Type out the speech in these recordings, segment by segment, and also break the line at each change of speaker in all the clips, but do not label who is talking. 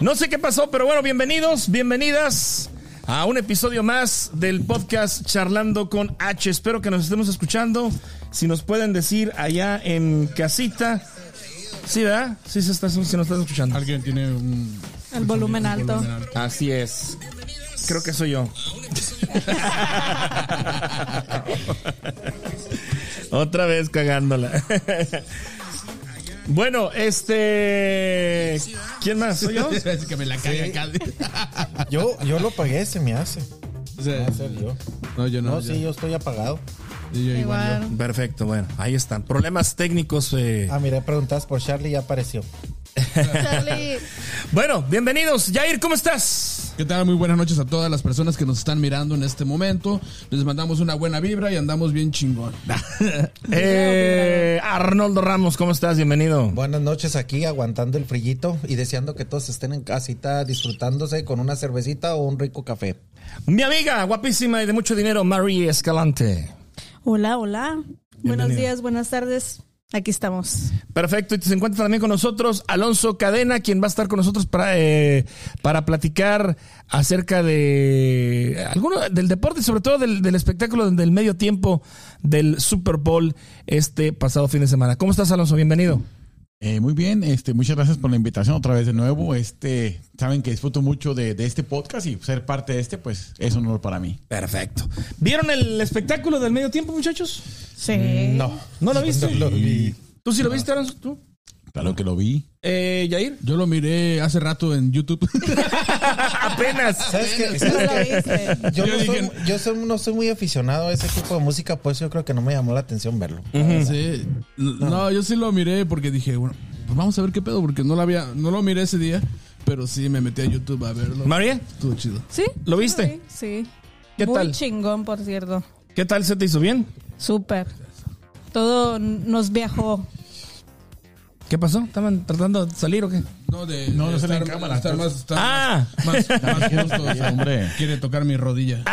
No sé qué pasó, pero bueno, bienvenidos, bienvenidas a un episodio más del podcast Charlando con H. Espero que nos estemos escuchando. Si nos pueden decir allá en casita. Sí, ¿verdad? Sí, se, está, se nos está escuchando.
Alguien tiene un...
El volumen alto.
Así es. Creo que soy yo. Otra vez cagándola. Bueno, este. ¿Quién más? ¿Soy yo?
Es que me la acá.
Yo, yo lo pagué, se me hace. Va a ser yo.
no, yo no.
No,
yo-
sí, yo estoy apagado.
yo igual.
Igual.
Perfecto, bueno, ahí están. Problemas técnicos. eh.
Ah, mira, preguntas por Charlie y ya apareció.
Charlie,
Bueno, bienvenidos. Jair, ¿cómo estás?
¿Qué tal? Muy buenas noches a todas las personas que nos están mirando en este momento. Les mandamos una buena vibra y andamos bien chingón.
Eh, Arnoldo Ramos, ¿cómo estás? Bienvenido.
Buenas noches aquí, aguantando el frillito y deseando que todos estén en casita disfrutándose con una cervecita o un rico café.
Mi amiga, guapísima y de mucho dinero, Marie Escalante.
hola, hola. Buenos días, buenas tardes. Aquí estamos.
Perfecto, y se encuentra también con nosotros Alonso Cadena, quien va a estar con nosotros para, eh, para platicar acerca de alguno del deporte, y sobre todo del, del espectáculo del medio tiempo del Super Bowl este pasado fin de semana. ¿Cómo estás, Alonso? Bienvenido.
Eh, muy bien, este, muchas gracias por la invitación otra vez de nuevo. Este, saben que disfruto mucho de, de este podcast y ser parte de este, pues es un honor para mí.
Perfecto. ¿Vieron el espectáculo del medio tiempo, muchachos?
Sí.
No.
¿No lo viste?
No lo vi.
¿Tú sí lo viste, Alonso? ¿Tú?
Claro que lo vi.
Eh, ¿Yair?
Yo lo miré hace rato en YouTube.
Apenas.
¿Sabes qué?
No lo viste.
Yo,
Yo
no,
dije-
soy, yo soy- no soy muy aficionado a ese tipo de música, pues yo creo que no me llamó la atención verlo.
Sí. No, yo sí lo miré porque dije, bueno, pues vamos a ver qué pedo, porque no lo había, no lo miré ese día, pero sí me metí a YouTube a verlo.
María,
Estuvo chido.
¿Sí?
¿Lo viste?
Sí. sí.
¿Qué
Muy
tal?
chingón, por cierto.
¿qué tal se te hizo bien?
Súper. Todo nos viajó.
¿Qué pasó? ¿Estaban tratando de salir o qué?
No, de,
No,
de
no sale en
estar,
cámara,
estar más, estar
Ah.
más, más, más justo, o sea,
hombre.
Quiere tocar mi rodilla.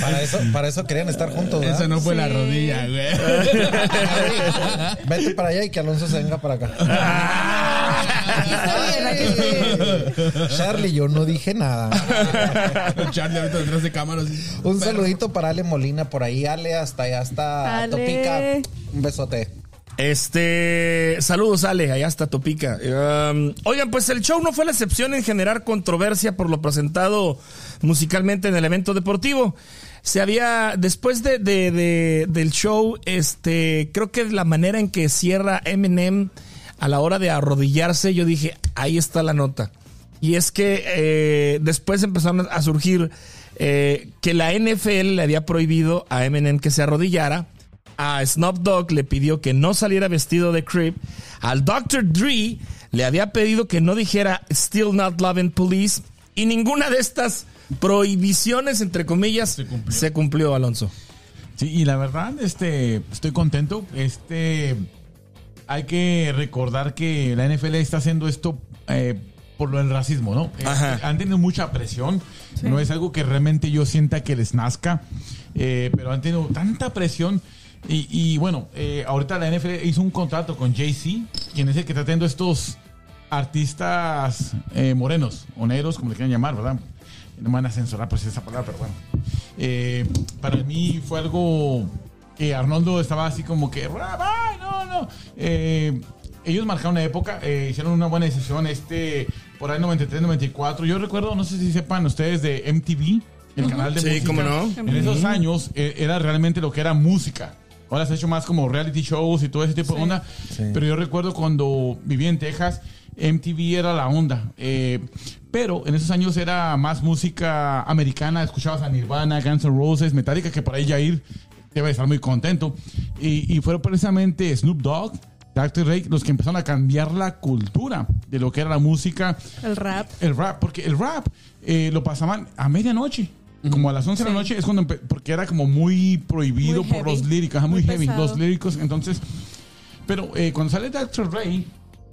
Para eso, para eso querían estar juntos, ¿verdad?
Esa no fue la rodilla, güey.
Vete para allá y que Alonso se venga para acá.
Bien.
Charlie, yo no dije nada.
Charlie ahorita detrás de cámara. así.
Un saludito para Ale Molina por ahí. Ale, hasta allá hasta
Ale.
Topica. Un besote.
Este, saludos Ale, allá está Topica. Um, oigan, pues el show no fue la excepción en generar controversia por lo presentado musicalmente en el evento deportivo. Se había, después de, de- de- del show, este, creo que la manera en que cierra Eminem a la hora de arrodillarse, yo dije, ahí está la nota. Y es que eh, después empezaron a surgir eh, que la NFL le había prohibido a Eminem que se arrodillara. A Snoop Dogg le pidió que no saliera vestido de creep. Al Dr. Dre le había pedido que no dijera Still Not Loving Police. Y ninguna de estas prohibiciones, entre comillas, se cumplió, Alonso.
Sí, y la verdad, este, estoy contento. Este, hay que recordar que la NFL está haciendo esto eh, por lo del racismo, ¿no? Eh,
Ajá.
han tenido mucha presión. No es algo que realmente yo sienta que les nazca, eh, pero han tenido tanta presión. Y, y bueno, eh, ahorita la NFL hizo un contrato con Jay-Z, quien es el que está teniendo estos artistas eh, morenos o negros, como le quieran llamar, ¿verdad? No me van a censurar por esa palabra, pero bueno. Eh, para mí fue algo que Arnoldo estaba así como que, "Ay, no, no. Eh, ellos marcaron una época, hicieron una buena decisión, este, por ahí 93, 94. Yo recuerdo, no sé si sepan ustedes de MTV, el canal de
Sí,
música.
cómo no.
En esos años era realmente lo que era música. Ahora se ha hecho más como reality shows y todo ese tipo de onda. Pero yo recuerdo cuando vivía en Texas, MTV era la onda. Eh, pero en esos años era más música americana. Escuchabas a Nirvana, Guns N' Roses, Metallica, que por ahí Jair debe estar muy contento. Y, y fueron precisamente Snoop Dogg, Dr. Dre, los que empezaron a cambiar la cultura de lo que era la música
El rap.
el rap, porque el rap eh, lo pasaban a medianoche. Como a las 11 de la noche es cuando porque era como muy prohibido
Muy
por los
heavy.
líricos, muy,
Muy
heavy,
pesado.
los líricos, entonces pero eh, cuando sale Dr. Ray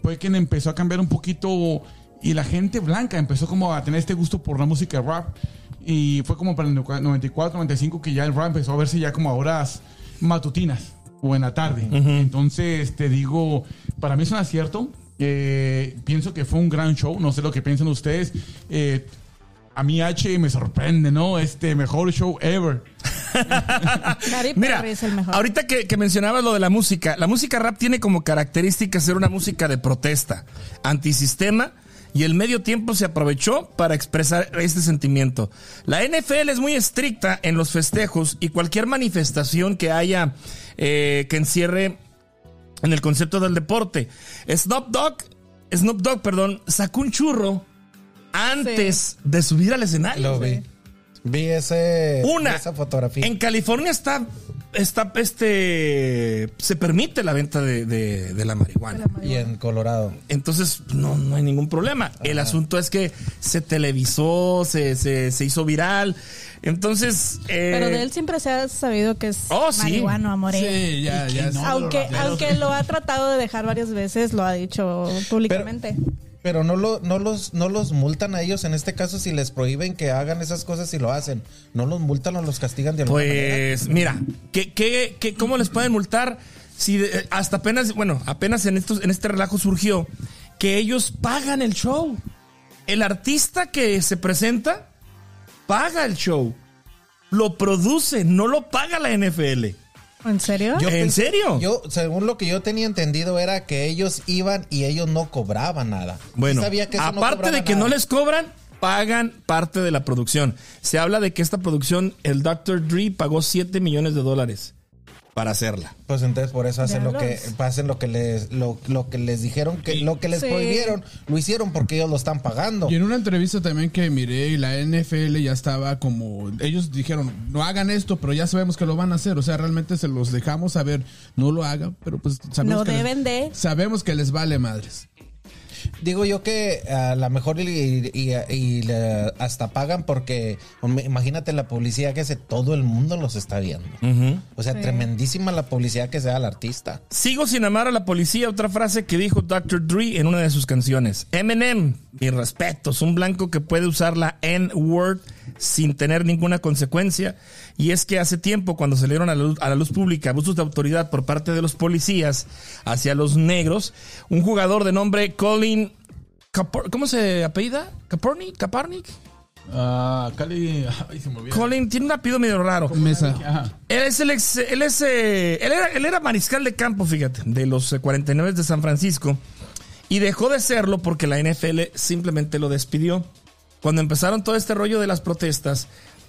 fue quien empezó a cambiar un poquito y la gente blanca empezó como a tener este gusto por la música rap y fue como para el 94, 95 que ya el rap empezó a verse ya como a horas matutinas o en la tarde. Entonces te digo, para mí es un acierto Eh, pienso que fue un gran show. No sé lo que piensan ustedes. Eh, a mí H me sorprende, ¿no? Este mejor show ever.
Mira,
Perry es el mejor.
ahorita que, que mencionabas lo de la música, la música rap tiene como característica ser una música de protesta, antisistema, y el medio tiempo se aprovechó para expresar este sentimiento. La NFL es muy estricta en los festejos y cualquier manifestación que haya eh, que encierre en el concepto del deporte. Snoop Dogg, Snoop Dogg, perdón, sacó un churro antes de subir al escenario.
Lo vi. Vi ese,
Una.
esa fotografía.
En California está, está, este, se permite la venta de, de- de la marihuana.
Y en Colorado.
Entonces, no, no hay ningún problema. El asunto es que se televisó, se, se, se hizo viral. Entonces, eh,
Pero de él siempre se ha sabido que es
Oh, sí.
marihuano, amore.
Sí, ya, ya.
no?
Aunque,
raperos.
aunque lo ha tratado de dejar varias veces, lo ha dicho públicamente.
Pero no, lo, no, los, no los multan a ellos en este caso si les prohíben que hagan esas cosas y lo hacen. No los multan o los castigan de alguna.
Pues mira, ¿qué, qué, qué- cómo les pueden multar? Si de- hasta apenas, bueno, apenas en, estos, en este relajo surgió que ellos pagan el show. El artista que se presenta paga el show. Lo produce, no lo paga la NFL.
¿En serio?
Yo
¿En
pensé-
serio?
Yo, según lo que yo tenía entendido, era que ellos iban y ellos no cobraban nada.
Bueno,
sabía que no
aparte de que
nada.
no les cobran, pagan parte de la producción. Se habla de que esta producción, el Dr. Dre pagó 7 millones de dólares para hacerla.
Pues entonces por eso hacen lo que
Diablos.
hacen lo que les lo, lo que les dijeron que lo que les
Sí.
prohibieron lo hicieron porque ellos lo están pagando.
Y en una entrevista también que miré, y la NFL ya estaba como. Ellos dijeron, no hagan esto, pero ya sabemos que lo van a hacer. O sea, realmente se los dejamos saber, no lo hagan, pero pues sabemos
No
que les-
deben de.
Sabemos que les vale madres.
Digo yo que a lo mejor y, y- y- y le- hasta pagan porque imagínate la publicidad que hace todo el mundo los está viendo. O sea,
Sí.
tremendísima la publicidad que se da al artista.
Sigo sin amar a la policía, otra frase que dijo Dr. Dre en una de sus canciones. Eminem, mi respeto, es un blanco que puede usar la N-word sin tener ninguna consecuencia. Y es que hace tiempo, cuando salieron a la, luz, a la luz pública abusos de autoridad por parte de los policías hacia los negros, un jugador de nombre Colin... ¿Cómo se apellida? ¿Kaepernick? ¿Kaepernick?
Ah, Cali. Ay, se me.
Colin tiene un apellido medio raro.
Mesa.
Él es el ex, él es, eh, él era, él era mariscal de campo, fíjate, de los eh, 49 de San Francisco. Y dejó de serlo porque la NFL simplemente lo despidió. Cuando empezaron todo este rollo de las protestas,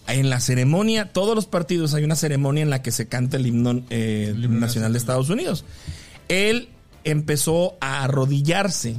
en la ceremonia, todos los partidos hay una ceremonia en la que se canta el himno eh, nacional de Estados Unidos. Él empezó a arrodillarse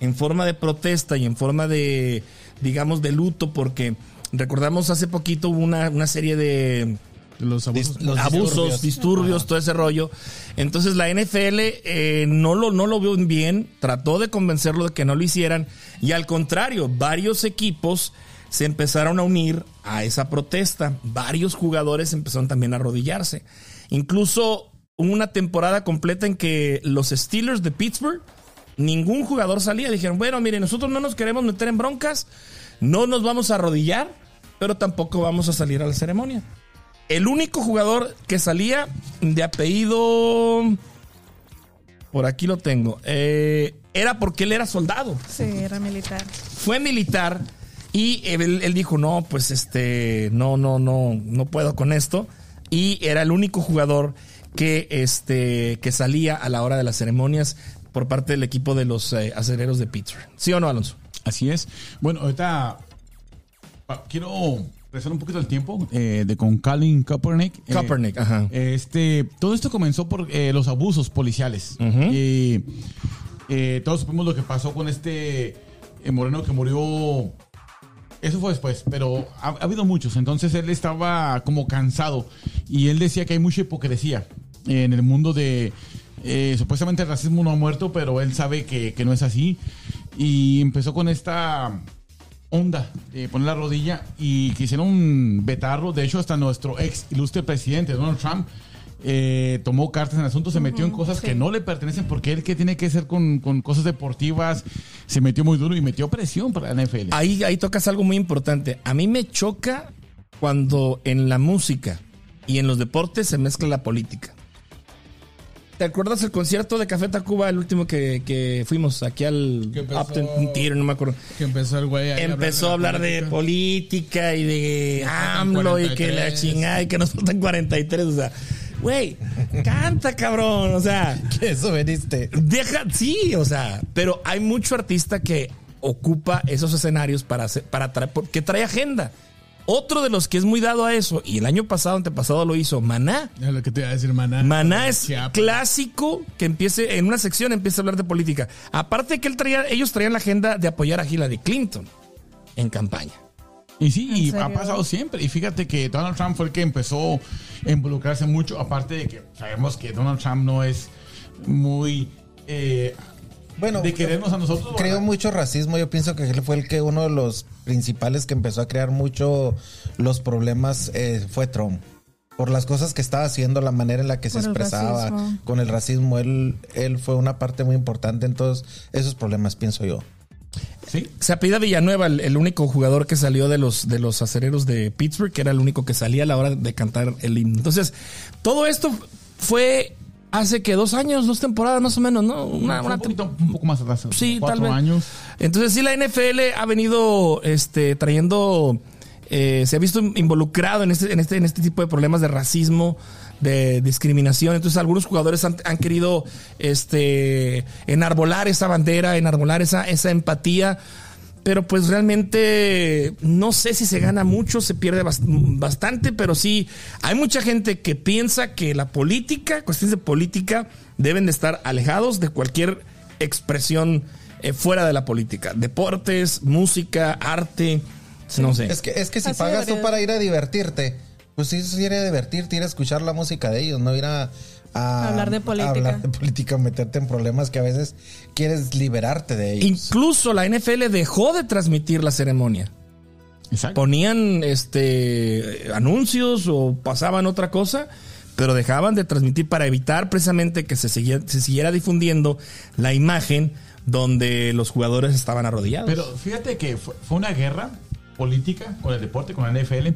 en forma de protesta y en forma de, digamos, de luto, porque recordamos hace poquito hubo una, una serie de
Los abusos.
Los
abusos,
disturbios.
disturbios, todo ese rollo. Entonces la NFL eh, no, lo, no lo vio bien, trató de convencerlo de que no lo hicieran y al contrario, varios equipos se empezaron a unir a esa protesta. Varios jugadores empezaron también a arrodillarse. Incluso hubo una temporada completa en que los Steelers de Pittsburgh, ningún jugador salía. Dijeron, bueno, mire, nosotros no nos queremos meter en broncas, no nos vamos a arrodillar, pero tampoco vamos a salir a la ceremonia. El único jugador que salía de apellido. Por aquí lo tengo. eh, era porque él era soldado.
Sí, era militar.
Fue militar. Y él, él dijo: No, pues este. No, no, no. No puedo con esto. Y era el único jugador que, este, que salía a la hora de las ceremonias por parte del equipo de los eh, aceleros de Pittsburgh. ¿Sí o no, Alonso?
Así es. Bueno, ahorita ah, quiero regresar un poquito el tiempo eh, de con Colin Kaepernick. Eh,
Kaepernick, ajá.
Este, todo esto comenzó por eh, los abusos policiales. Y eh, todos supimos lo que pasó con este moreno que murió. Eso fue después, pero ha, ha habido muchos. Entonces él estaba como cansado y él decía que hay mucha hipocresía en el mundo de. supuestamente el racismo no ha muerto, pero él sabe que, que no es así. Y empezó con esta onda de poner la rodilla y quisieron vetarlo. De hecho, hasta nuestro ex ilustre presidente, Donald Trump, eh, tomó cartas en el asunto, se metió en cosas
sí.
que no le pertenecen porque él que tiene que hacer con, con cosas deportivas, se metió muy duro y metió presión para la NFL.
Ahí, ahí tocas algo muy importante. A mí me choca cuando en la música y en los deportes se mezcla la política. ¿Te acuerdas el concierto de Café Tacuba, el último que, que fuimos aquí al
empezó-
Upton Theater, no me acuerdo?
Que empezó el güey
Empezó a hablar de
política.
política y de AMLO y que la
43.
chingada y que nos faltan 43, o sea, güey, canta cabrón, o sea,
Que eso veniste.
deja, sí, o sea, pero hay mucho artista que ocupa esos escenarios para hacer, para traer, que trae agenda. Otro de los que es muy dado a eso, y el año pasado, antepasado lo hizo, Maná.
Es lo que te iba a decir, maná.
Maná es
Chiapas.
clásico que empiece en una sección empieza a hablar de política. Aparte que él traía, ellos traían la agenda de apoyar a Hillary Clinton en campaña.
Y sí,
¿En
y
serio?
ha pasado siempre. Y fíjate que Donald Trump fue el que empezó a involucrarse mucho, aparte de que sabemos que Donald Trump no es muy eh,
Bueno,
de querernos a nosotros.
Creo
¿verdad?
mucho racismo. Yo pienso que él fue el que uno de los principales que empezó a crear mucho los problemas eh, fue Trump. Por las cosas que estaba haciendo, la manera en la que se
Por
expresaba con el racismo, él, él fue una parte muy importante en todos esos problemas, pienso yo.
Sí.
Se apellida Villanueva, el, el único jugador que salió de los, de los acereros de Pittsburgh, que era el único que salía a la hora de cantar el himno. Entonces, todo esto fue hace que dos años, dos temporadas más o menos, ¿no? Una,
un, poquito- un poco más atrás.
Sí,
cuatro
tal vez.
años.
Entonces sí, la NFL ha venido este, trayendo, eh, se ha visto involucrado en este, en, este, en este tipo de problemas de racismo, de discriminación. Entonces algunos jugadores han, han querido este, enarbolar esa bandera, enarbolar esa, esa empatía. Pero pues realmente no sé si se gana mucho, se pierde bast- bastante, pero sí hay mucha gente que piensa que la política, cuestiones de política, deben de estar alejados de cualquier expresión eh, fuera de la política. Deportes, música, arte, no sé.
Es que, es que si
Así
pagas tú
debería.
para ir a divertirte, pues sí, sí ir a divertirte, ir a escuchar la música de ellos, no ir a, a-
Hablar de
a
política.
hablar de política, meterte en problemas que a veces quieres liberarte de ellos.
Incluso la NFL dejó de transmitir la ceremonia.
Exacto.
Ponían este anuncios o pasaban otra cosa, pero dejaban de transmitir para evitar precisamente que se, siguiera- se siguiera difundiendo la imagen donde los jugadores estaban arrodillados.
Pero fíjate que fue, fue una guerra política con el deporte, con la NFL,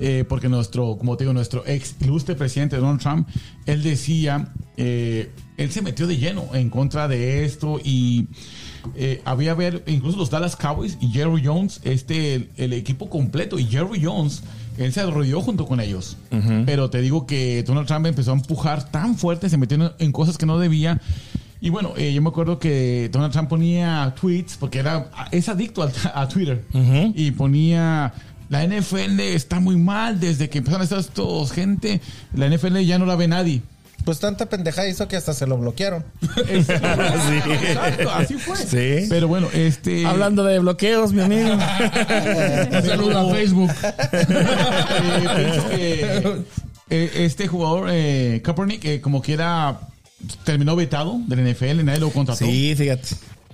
eh, porque nuestro, como te digo, nuestro ex ilustre presidente Donald Trump, él decía, eh, él se metió de lleno en contra de esto y eh, había ver, incluso los Dallas Cowboys y Jerry Jones, este, el, el equipo completo, y Jerry Jones, él se arrodilló junto con ellos. Pero te digo que Donald Trump empezó a empujar tan fuerte, se metió en cosas que no debía. Y bueno, eh, yo me acuerdo que Donald Trump ponía tweets, porque era, es adicto a, Twitter, y ponía, la NFL está muy mal desde que empezaron a estar estos gente, la NFL ya no la ve nadie.
Pues tanta pendejada hizo que hasta se lo bloquearon.
Exacto, así fue.
Sí.
Pero bueno, este...
Hablando de bloqueos, mi amigo.
Un saludo a Facebook.
eh, que, eh, este jugador, eh, Kaepernick, eh, como quiera, terminó vetado del NFL, nadie lo contrató.
sí, fíjate.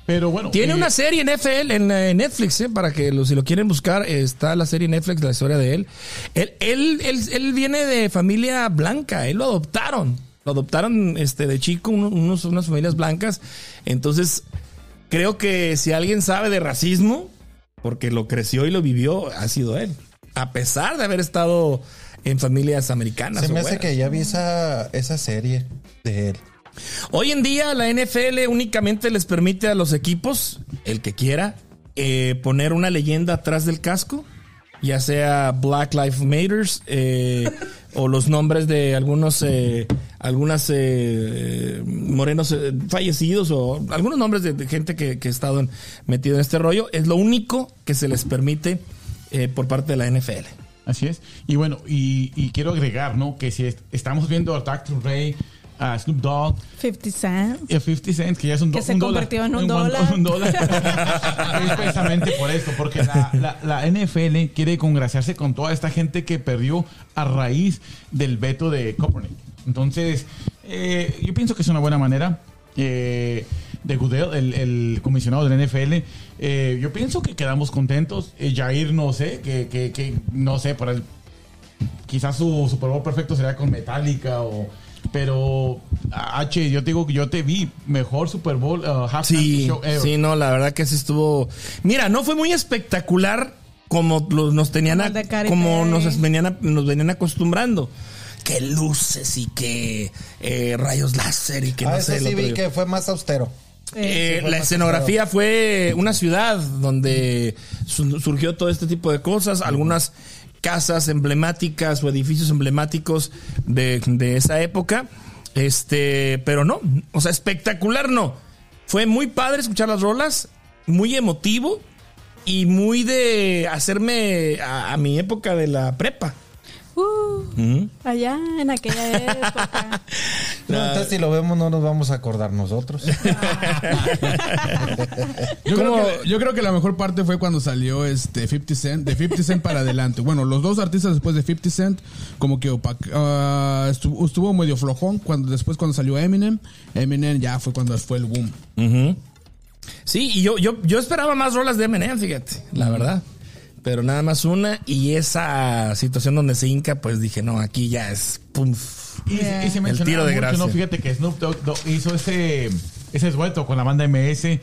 Pero bueno.
Tiene
eh,
una serie en NFL, en eh, Netflix, eh, para que lo- si lo quieren buscar, está la serie en Netflix, la historia de él. Él, él, él, él viene de familia blanca, él lo adoptaron. Lo adoptaron este, de chico, uno- unos, unas familias blancas. Entonces, creo que si alguien sabe de racismo, porque lo creció y lo vivió, ha sido él. A pesar de haber estado en familias americanas.
Se me hace que ya vi esa, esa serie de él.
Hoy en día la NFL únicamente les permite a los equipos, el que quiera, eh, poner una leyenda atrás del casco, ya sea Black Lives Matters eh, o los nombres de algunos, eh, algunas eh, morenos fallecidos o algunos nombres de, gente que, ha estado en- metido en este rollo. Es lo único que se les permite por parte de la NFL.
Así es. Y bueno, y, quiero agregar, ¿no? Que si est- estamos viendo a Dr. Ray, a Snoop Dogg,
50 Cent.
y a 50 Cent, que ya es un, do-
Que se
un dólar.
convirtió en un dólar.
un dólar. es precisamente por esto, porque la, la- la NFL quiere congraciarse con toda esta gente que perdió a raíz del veto de Kaepernick. Entonces, eh, yo pienso que es una buena manera. eh, de Goodell, el, el comisionado del NFL, eh, yo pienso que quedamos contentos. Eh, Jair, no sé, que, que, que no sé, por el quizás su Super Bowl perfecto sería con Metallica o pero H yo te digo que yo te vi mejor Super Bowl uh, halftime
Sí,
show ever.
sí, no, la verdad que sí estuvo. Mira, no fue muy espectacular como los- nos tenían,
Como
a- como nos venían, a- nos venían acostumbrando. que luces y que eh, rayos láser y que
Ah,
no sé.
sí vi que fue más austero.
Eh,
fue
la
más
escenografía fue una ciudad donde su- surgió todo este tipo de cosas, algunas casas emblemáticas o edificios emblemáticos de, de esa época. Este, pero no, o sea, espectacular no. Fue muy padre escuchar las rolas, muy emotivo y muy de hacerme a, a mi época de la prepa.
Allá en aquella época.
No, entonces si lo vemos no nos vamos a acordar nosotros.
Yo creo, que, yo creo que la mejor parte fue cuando salió este 50 Cent, de 50 Cent para adelante. Bueno, los dos artistas después de 50 Cent, como que opac- ah, estuvo, estuvo medio flojón. Cuando, después cuando salió Eminem, Eminem ya fue cuando fue el boom.
Sí, y yo, yo, yo esperaba más rolas de Eminem, fíjate, la verdad. Pero nada más una y esa situación donde se hinca, pues dije, no, aquí ya es pum.
Y, se- y se
El
mencionaba
tiro de
mucho,
gracia.
¿no? Fíjate que Snoop Dogg do- hizo ese, ese dueto con la banda MS. Y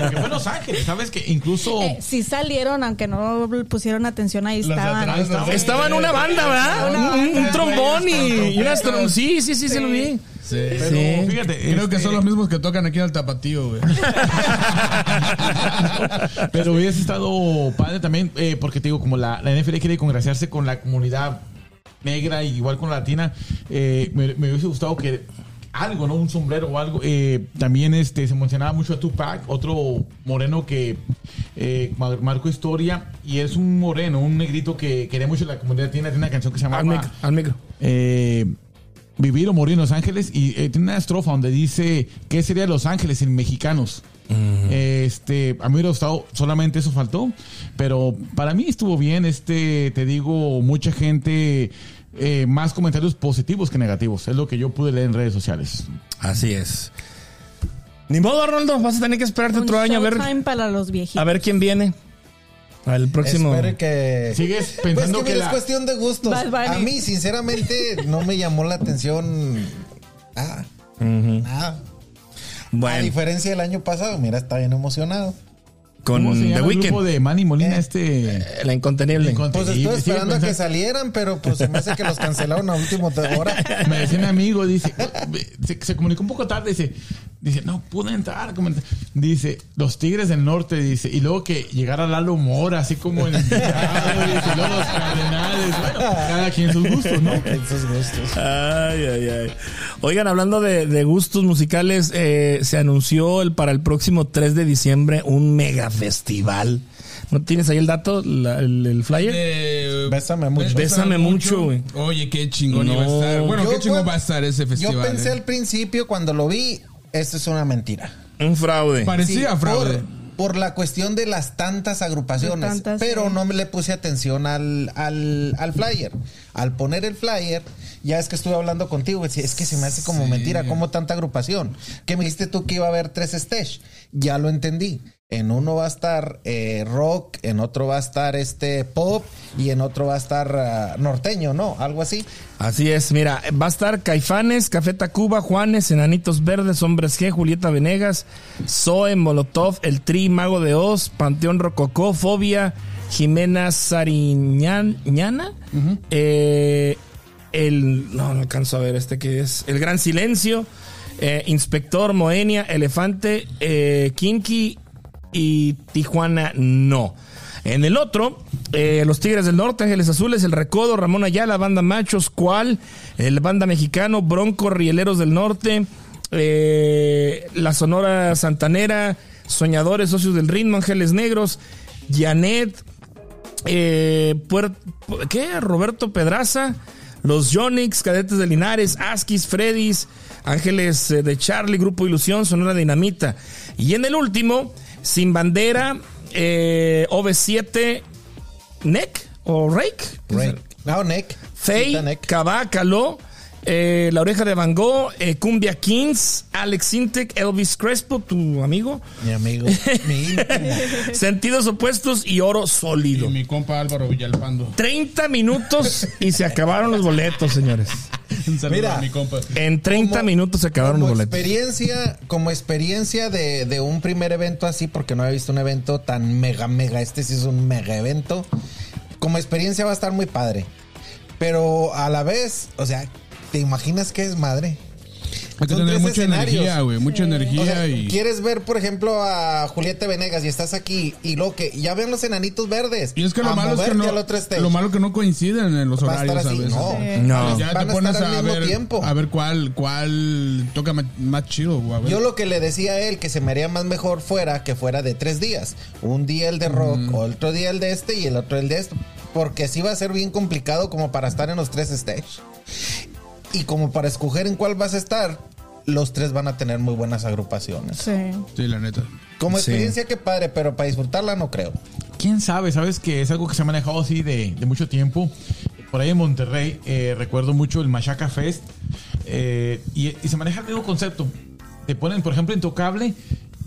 porque fue Los Ángeles, ¿sabes? Que incluso...
Eh, sí salieron, aunque no pusieron atención, ahí estaban.
atrás, los de-
Estaba en una banda, ¿verdad? Un, un- un trombón y, y unas trom- Sí, sí, sí, se lo vi.
Sí.
pero
sí.
fíjate,
Creo que
este,
son los mismos que tocan aquí en el tapatío, güey.
Pero hubiese estado padre también, eh, porque te digo, como la, la NFL quiere congraciarse con la comunidad negra y igual con la latina, eh, me, me hubiese gustado que algo, ¿no? Un sombrero o algo. Eh, también este, se mencionaba mucho a Tupac, otro moreno que eh, mar- marcó historia y es un moreno, un negrito que quería mucho la comunidad latina. Tiene una canción que se
Al
llama
micro, al micro.
eh, Vivir o morir en Los Ángeles y eh, tiene una estrofa donde dice ¿qué sería Los Ángeles sin mexicanos? Este, a mí me hubiera gustado, solamente eso faltó, pero para mí estuvo bien, este, te digo, mucha gente, eh, más comentarios positivos que negativos, es lo que yo pude leer en redes sociales.
Así es. Ni modo, Arnoldo, vas a tener que esperarte
Un
otro año a ver,
para los viejitos.
a ver quién viene. Al próximo.
Espero que...
Sigues
Pues
pensando
que,
que,
mira,
la...
es cuestión de gustos. A mí, sinceramente, no me llamó la atención. Ah, nada. A
Bueno,
diferencia del año pasado, mira, está bien emocionado.
Con
¿Cómo se
The
el
Weeknd,
grupo de Manny Molina
Eh,
este?
la incontenible.
Incon-
Pues estoy esperando a que salieran, pero pues se me hace que los cancelaron a última hora.
Me decía un amigo, dice, se, se comunicó un poco tarde, dice, dice, no pude entrar, dice, los Tigres del Norte, dice, y luego que llegara Lalo Mora, así como en el dice, y luego los Cardenales, bueno, cada quien sus gustos, ¿no?
Esos gustos.
Ay, ay, ay. Oigan, hablando de, de gustos musicales, eh, se anunció el, para el próximo 3 de diciembre un mega festival. ¿No tienes ahí el dato, la- el, el flyer?
Eh,
Bésame mucho.
Bésame mucho, güey.
Oye, qué chingón iba a
No.
estar. Bueno,
Yo
qué chingón va a estar ese festival.
Yo pensé
eh.
al principio cuando lo vi, esto es una mentira.
Un fraude.
Parecía
Sí,
fraude.
Por, por la cuestión de las tantas agrupaciones.
Tantas,
pero
sí.
no me le puse atención al, al, al flyer. Al poner el flyer, ya es que estuve hablando contigo. Es que se me hace como
Sí.
mentira, como tanta agrupación. Que me dijiste tú que iba a haber tres stage. Ya lo entendí. En uno va a estar eh, rock, en otro va a estar este pop y en otro va a estar ah, norteño, ¿no? Algo así.
Así es, mira, va a estar Caifanes, Café Tacuba, Juanes, Enanitos Verdes, Hombres G, Julieta Venegas, Zoe, Molotov, El Tri, Mago de Oz, Panteón Rococó, Fobia, Jimena Sariñana, eh, el, no, no alcanzo a ver este que es, El Gran Silencio, eh, Inspector Moenia, Elefante, Kinky y Tijuana no. En el otro, eh, los Tigres del Norte, Ángeles Azules, el Recodo, Ramón Ayala, Banda Machos, Cual, el Banda Mexicano, Bronco, Rieleros del Norte, eh, la Sonora Santanera, Soñadores, Socios del Ritmo, Ángeles Negros, Janet, eh, ¿qué? Roberto Pedraza, los Yonix, Cadetes de Linares, Askis, Freddys, Ángeles de Charlie, Grupo Ilusión, Sonora Dinamita. Y en el último, Sin Bandera, eh, OV7, NEC o Rake,
Rake. No, Nick.
Fey, Caló, eh, La Oreja de Van Gogh, eh, Cumbia Kings, Alex Intec, Elvis Crespo, tu amigo,
Mi amigo. mi íntimo.
Sentidos Opuestos y Oro
Y
Sólido.
mi compa Álvaro Villalpando.
30 minutos y se acabaron los boletos, señores.
Un saludo
Mira.
a mi compa.
En 30
Como-
minutos se acabaron los boletos.
experiencia, como experiencia de, de un primer evento así, porque no había visto un evento tan mega, mega, este sí es un mega evento. Como experiencia va a estar muy padre. Pero a la vez, o sea, ¿te imaginas que es madre?
Hay que
Son
tener mucha
escenarios.
energía, güey. Mucha energía
O sea,
y.
quieres ver, por ejemplo, a Julieta Venegas y estás aquí y luego que ya ven los enanitos verdes.
Y es que lo
a
malo es que no,
al otro stage.
lo malo que no coinciden en los
Va a estar
horarios a
así,
veces.
no.
No.
Ya
Van
te
a
pones
estar al
a
mismo
ver,
tiempo.
a ver cuál, cuál toca ma- más chido, güey. a ver.
Yo lo que le decía a él que se me haría más mejor fuera que fuera de tres días. Un día el de rock, otro día el de este y el otro el de este. Porque así va a ser bien complicado como para estar en los tres stage. Y como para escoger en cuál vas a estar, los tres van a tener muy buenas agrupaciones.
Sí.
Sí, la neta.
Como
Sí.
experiencia, qué padre, pero para disfrutarla no creo.
¿Quién sabe? Sabes que es algo que se ha manejado así de, de mucho tiempo. Por ahí en Monterrey, eh, recuerdo mucho el Machaca Fest. eh, y, y se maneja el mismo concepto. Te ponen, por ejemplo, Intocable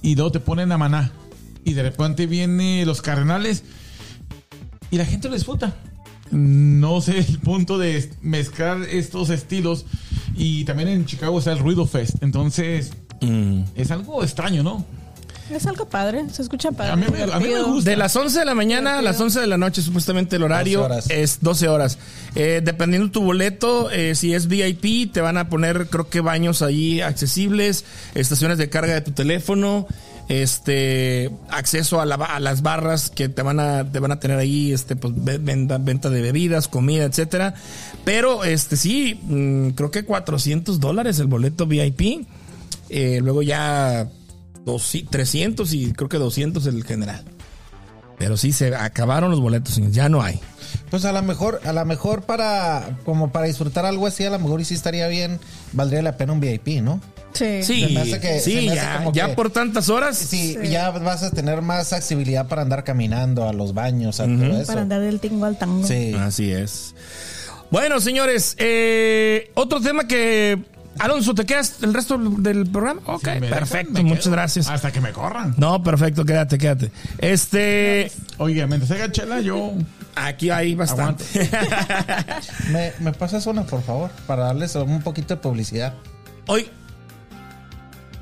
y luego te ponen a Maná. Y de repente vienen los Cardenales y la gente lo disfruta. No sé el punto de mezclar estos estilos. Y también en Chicago está el Ruido Fest. Entonces,
Mm.
es algo extraño, ¿no?
Es algo padre, se escucha padre.
A mí me- a mí me
divertido.
gusta.
De las 11 de la mañana a las 11 de la noche, supuestamente el horario
12 horas.
es 12 horas. Eh, dependiendo tu boleto, eh, si es VIP, te van a poner, creo que baños ahí accesibles, estaciones de carga de tu teléfono, este acceso a, la las barras que te van a te van a tener ahí, este pues ve- venta, venta de bebidas, comida, etcétera. Pero este sí, mm, creo que 400 dólares el boleto VIP. Eh, luego ya dos, 300 y creo que 200 el general. Pero sí, se acabaron los boletos, ya no hay.
Pues a lo mejor, a lo mejor para, como para disfrutar algo así, a lo mejor y sí estaría bien, valdría la pena un VIP, ¿no?
Sí.
Sí,
que-
sí, ya,
como
ya
que-
por tantas horas.
Sí,
Sí.
ya vas a tener más accesibilidad para andar caminando a los baños, a todo eso.
Para andar del tingo al tango.
Sí.
Así es. Bueno, señores, eh, otro tema que... Alonso, ¿te quedas el resto del programa? Ok,
Si me dejan,
perfecto, muchas
quedo.
gracias.
Hasta que me corran.
No, perfecto, quédate, quédate. Este,
Oiga, mientras haga chela, yo.
Aquí hay bastante.
¿Me, me pasas una, por favor, para darles un poquito de publicidad.
Hoy.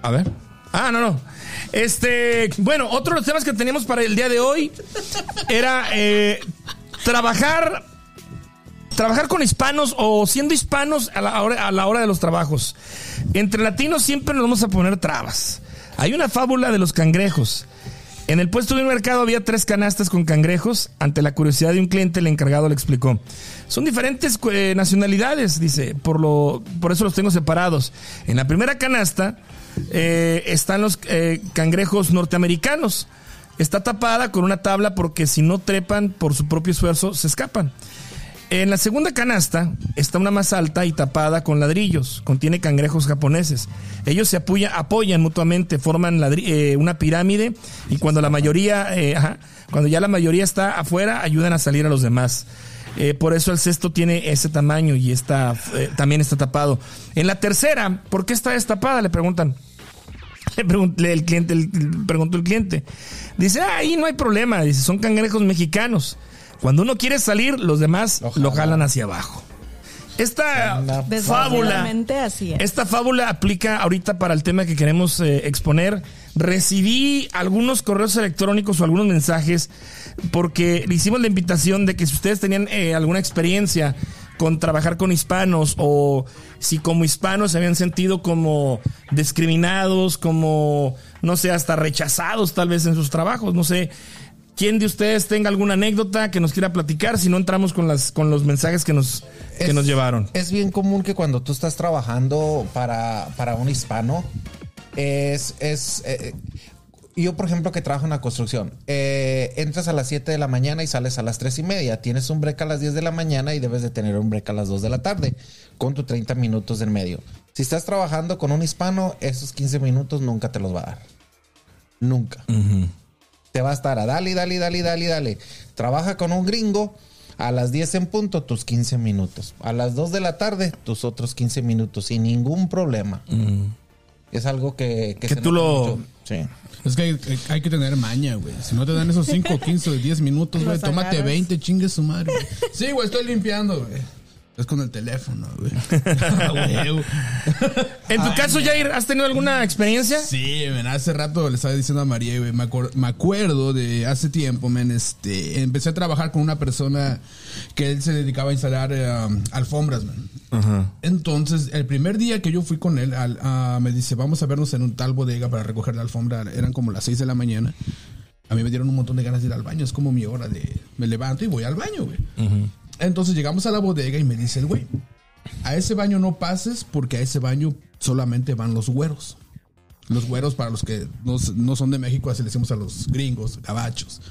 A ver. Ah, no, no. Este, bueno, otro de los temas que teníamos para el día de hoy era eh, trabajar, trabajar con hispanos o siendo hispanos a la, hora, a la hora de los trabajos. Entre latinos siempre nos vamos a poner trabas. Hay una fábula de los cangrejos. En el puesto de un mercado había tres canastas con cangrejos. Ante la curiosidad de un cliente, el encargado le explicó. Son diferentes eh, nacionalidades, dice, por, lo, por eso los tengo separados. En la primera canasta eh, están los eh, cangrejos norteamericanos. Está tapada con una tabla porque si no trepan por su propio esfuerzo, se escapan. En la segunda canasta está una más alta y tapada con ladrillos. Contiene cangrejos japoneses. Ellos se apoya- apoyan mutuamente, forman eh, una pirámide y cuando la mayoría, eh, cuando ya la mayoría está afuera, ayudan a salir a los demás. Eh, por eso el cesto tiene ese tamaño y está, eh, también está tapado. En la tercera, ¿por qué está destapada? Le preguntan. Le preguntó el cliente, el- preguntó el cliente. Dice, "Ah, ahí no hay problema. Dice, son cangrejos mexicanos. Cuando uno quiere salir, los demás
Lo
lo
jalan.
hacia abajo. Esta fábula,
Desgraciadamente así es.
esta fábula aplica ahorita para el tema que queremos eh, exponer. Recibí algunos correos electrónicos o algunos mensajes porque le hicimos la invitación de que si ustedes tenían eh, alguna experiencia con trabajar con hispanos o si como hispanos se habían sentido como discriminados, como, no sé, hasta rechazados tal vez en sus trabajos, no sé. ¿Quién de ustedes tenga alguna anécdota que nos quiera platicar? Si no entramos con las con los mensajes que nos, que nos llevaron.
Es bien común que cuando tú estás trabajando para, para un hispano, es, es eh, yo por ejemplo que trabajo en la construcción, eh, entras a las 7 de la mañana y sales a las 3 y media, tienes un break a las 10 de la mañana y debes de tener un break a las 2 de la tarde, con tu 30 minutos en medio. Si estás trabajando con un hispano, esos 15 minutos nunca te los va a dar. Nunca. Te va a estar a dale, dale, dale, dale, dale. Trabaja con un gringo. A las 10 en punto, tus 15 minutos. A las 2 de la tarde, tus otros 15 minutos. Sin ningún problema. Es algo que...
Que
se
tú lo-
mucho. Sí.
Es que hay, hay que tener maña, güey. Si no te dan esos 5, 15 o 10 minutos, güey, tómate
agarras.
20, chingue su madre. güey. Sí, güey, estoy limpiando, güey. Es con el teléfono, güey.
En tu caso, Jair, ¿has tenido alguna experiencia?
Sí, men, hace rato le estaba diciendo a María, güey, me, acuer- me acuerdo de hace tiempo, men, este, empecé a trabajar con una persona que él se dedicaba a instalar eh, alfombras, man. Entonces, el primer día que yo fui con él, al- ah, me dice, vamos a vernos en un tal bodega para recoger la alfombra, eran como las 6 de la mañana. A mí me dieron un montón de ganas de ir al baño, es como mi hora de, me levanto y voy al baño, güey. Entonces llegamos a la bodega y me dice el güey, a ese baño no pases porque a ese baño solamente van los güeros. Los güeros, para los que no, no son de México, así le decimos a los gringos, gabachos.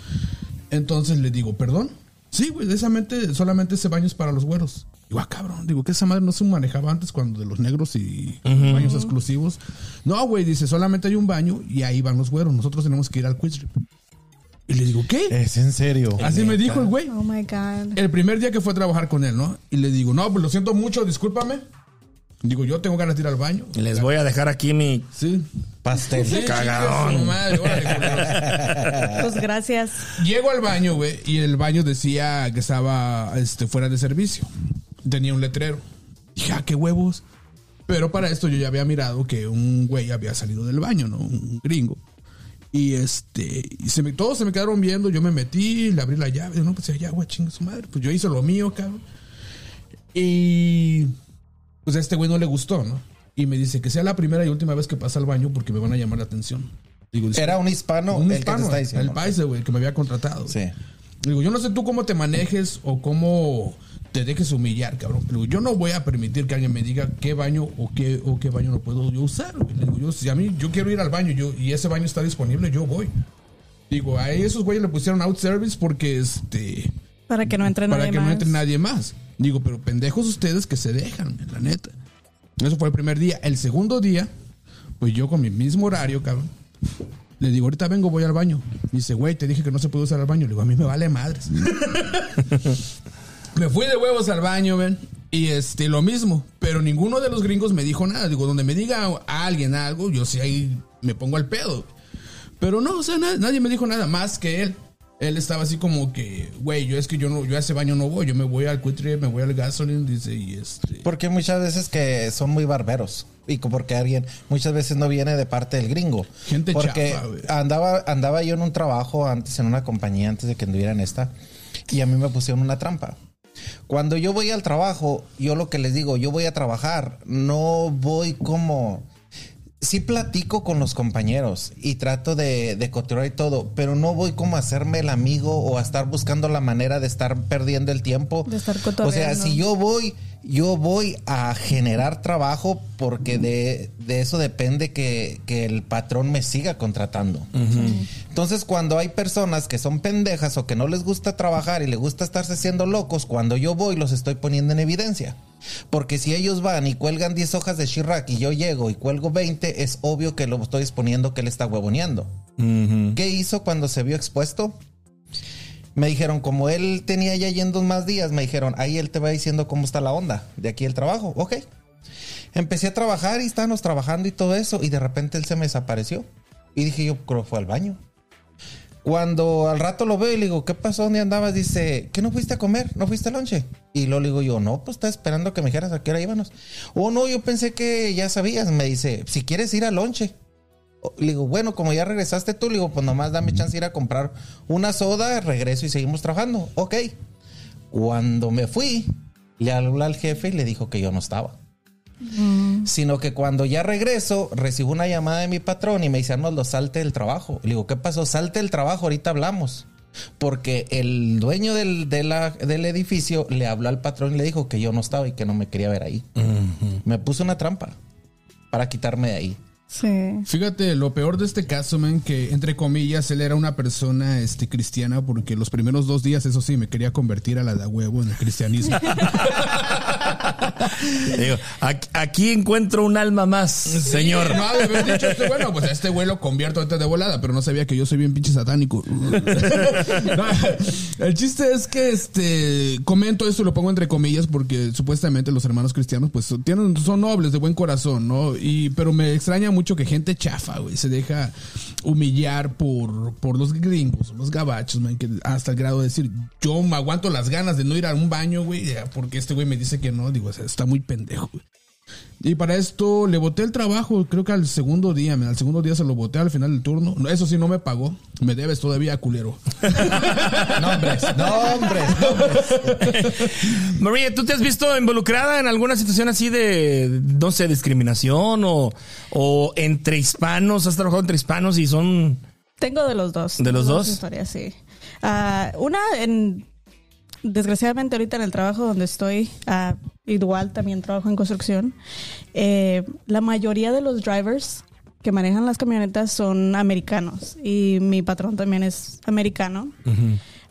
Entonces le digo, ¿perdón? Sí, güey, solamente, solamente ese baño es para los güeros. Digo, ah, cabrón, digo que esa madre no se manejaba antes cuando de los negros y baños exclusivos. No, güey, dice, solamente hay un baño y ahí van los güeros. Nosotros tenemos que ir al quiz. Y le digo, ¿qué?
Es en serio.
Así me dijo el güey.
Oh my God.
El primer día que fue a trabajar con él, ¿no? Y le digo, no, pues lo siento mucho, discúlpame. Digo, yo tengo ganas de ir al baño.
Les voy a dejar aquí mi.
Sí.
Pastel.
Sí,
Cagadón.
su madre, órale.
Pues gracias.
Llego al baño, güey, y el baño decía que estaba este, fuera de servicio. Tenía un letrero. Dije, ah, qué huevos. Pero para esto yo ya había mirado que un güey había salido del baño, ¿no? Un gringo. Y este, y se me, todos se me quedaron viendo, yo me metí, le abrí la llave, no, pues ya, güey, chingue su madre. Pues yo hice lo mío, cabrón. Y pues a este güey no le gustó, ¿no? Y me dice que sea la primera y última vez que pasa al baño porque me van a llamar la atención. Digo,
Era un hispano
un
el
hispano,
que te está diciendo.
el paise, güey, que me había contratado.
Sí.
Digo, yo no sé tú cómo te manejes o cómo te dejes humillar, cabrón. Digo, yo no voy a permitir que alguien me diga qué baño o qué, o qué baño no puedo yo usar. digo, yo, si a mí yo quiero ir al baño yo, y ese baño está disponible, yo voy. Digo, a esos güeyes le pusieron out service porque este.
Para que no entre
para
nadie
que no entre nadie más. Digo, pero pendejos ustedes que se dejan, la neta. Eso fue el primer día. El segundo día, pues yo con mi mismo horario, cabrón. Le digo, ahorita vengo, voy al baño. Me dice, güey, te dije que no se puede usar al baño. Le digo, a mí me vale madres. me fui de huevos al baño, ven. Y este, lo mismo. Pero ninguno de los gringos me dijo nada. Digo, donde me diga a alguien algo, yo sí ahí me pongo al pedo. Pero no, o sea, na- nadie me dijo nada más que él. Él estaba así como que, güey, yo es que yo no, yo a ese baño no voy, yo me voy al quick me voy al gasoline, dice, y este.
Porque muchas veces que son muy barberos. Y porque alguien muchas veces no viene de parte del gringo.
Gente
Porque
chafa,
andaba, andaba yo en un trabajo antes en una compañía, antes de que anduviera en esta. Y a mí me pusieron una trampa. Cuando yo voy al trabajo, yo lo que les digo, yo voy a trabajar, no voy como... Sí platico con los compañeros y trato de, de cotorrear y todo, pero no voy como a hacerme el amigo o a estar buscando la manera de estar perdiendo el tiempo.
De estar
O sea, si yo voy, yo voy a generar trabajo porque de, de eso depende que, que el patrón me siga contratando. Entonces, cuando hay personas que son pendejas o que no les gusta trabajar y les gusta estarse haciendo locos, cuando yo voy los estoy poniendo en evidencia. Porque si ellos van y cuelgan 10 hojas de Chirac y yo llego y cuelgo 20, es obvio que lo estoy exponiendo que él está huevoneando. ¿Qué hizo cuando se vio expuesto? Me dijeron, como él tenía ya yendo más días, me dijeron, ahí él te va diciendo cómo está la onda de aquí el trabajo. Ok. Empecé a trabajar y estábamos trabajando y todo eso, y de repente él se me desapareció. Y dije, yo creo que fue al baño. Cuando al rato lo veo y le digo, ¿qué pasó? ¿Dónde andabas? Dice, ¿qué no fuiste a comer? ¿No fuiste al lonche? Y le digo yo, no, pues estaba esperando que me dijeras a qué hora íbamos. Oh, no, yo pensé que ya sabías. Me dice, si quieres ir al lonche. Le digo, bueno, como ya regresaste tú, le digo, pues nomás dame chance de ir a comprar una soda, regreso y seguimos trabajando. Ok. Cuando me fui, le habló al jefe y le dijo que yo no estaba. Sino que cuando ya regreso, recibo una llamada de mi patrón y me dice, Arnoldo, salte del trabajo. Le digo, ¿qué pasó? Salte del trabajo, ahorita hablamos. Porque el dueño del, de la- del edificio le habló al patrón y le dijo que yo no estaba y que no me quería ver ahí. Me puso una trampa para quitarme de ahí.
Sí.
Fíjate, lo peor de este caso, man, que entre comillas, él era una persona este, cristiana porque los primeros dos días, eso sí, me quería convertir a la de huevo en el cristianismo.
Digo, aquí, aquí encuentro un alma más, señor.
No, de haber dicho este bueno, pues a este güey lo convierto ahorita de volada, pero no sabía que yo soy bien pinche satánico. No, el chiste es que este comento esto y lo pongo entre comillas porque supuestamente los hermanos cristianos pues son- tienen son nobles de buen corazón, ¿no? Y pero me extraña mucho mucho que gente chafa, güey, se deja humillar por, por los gringos, los gabachos, man, que hasta el grado de decir, yo me aguanto las ganas de no ir a un baño, güey, porque este güey me dice que no, digo, o sea, está muy pendejo, güey. Y para esto le boté el trabajo, creo que al segundo día, al segundo día se lo boté al final del turno. No, Eso sí, no me pagó. Me debes todavía, culero.
Nombres, nombres, nombres.
María, ¿tú te has visto involucrada en alguna situación así de, no sé, discriminación o, o entre hispanos? ¿Has trabajado entre hispanos y son...
Tengo de los dos.
¿De los dos?
historias, sí. Ah, una, en, desgraciadamente ahorita en el trabajo donde estoy, ah, igual también trabajo en construcción, eh, la mayoría de los drivers que manejan las camionetas son americanos y mi patrón también es americano.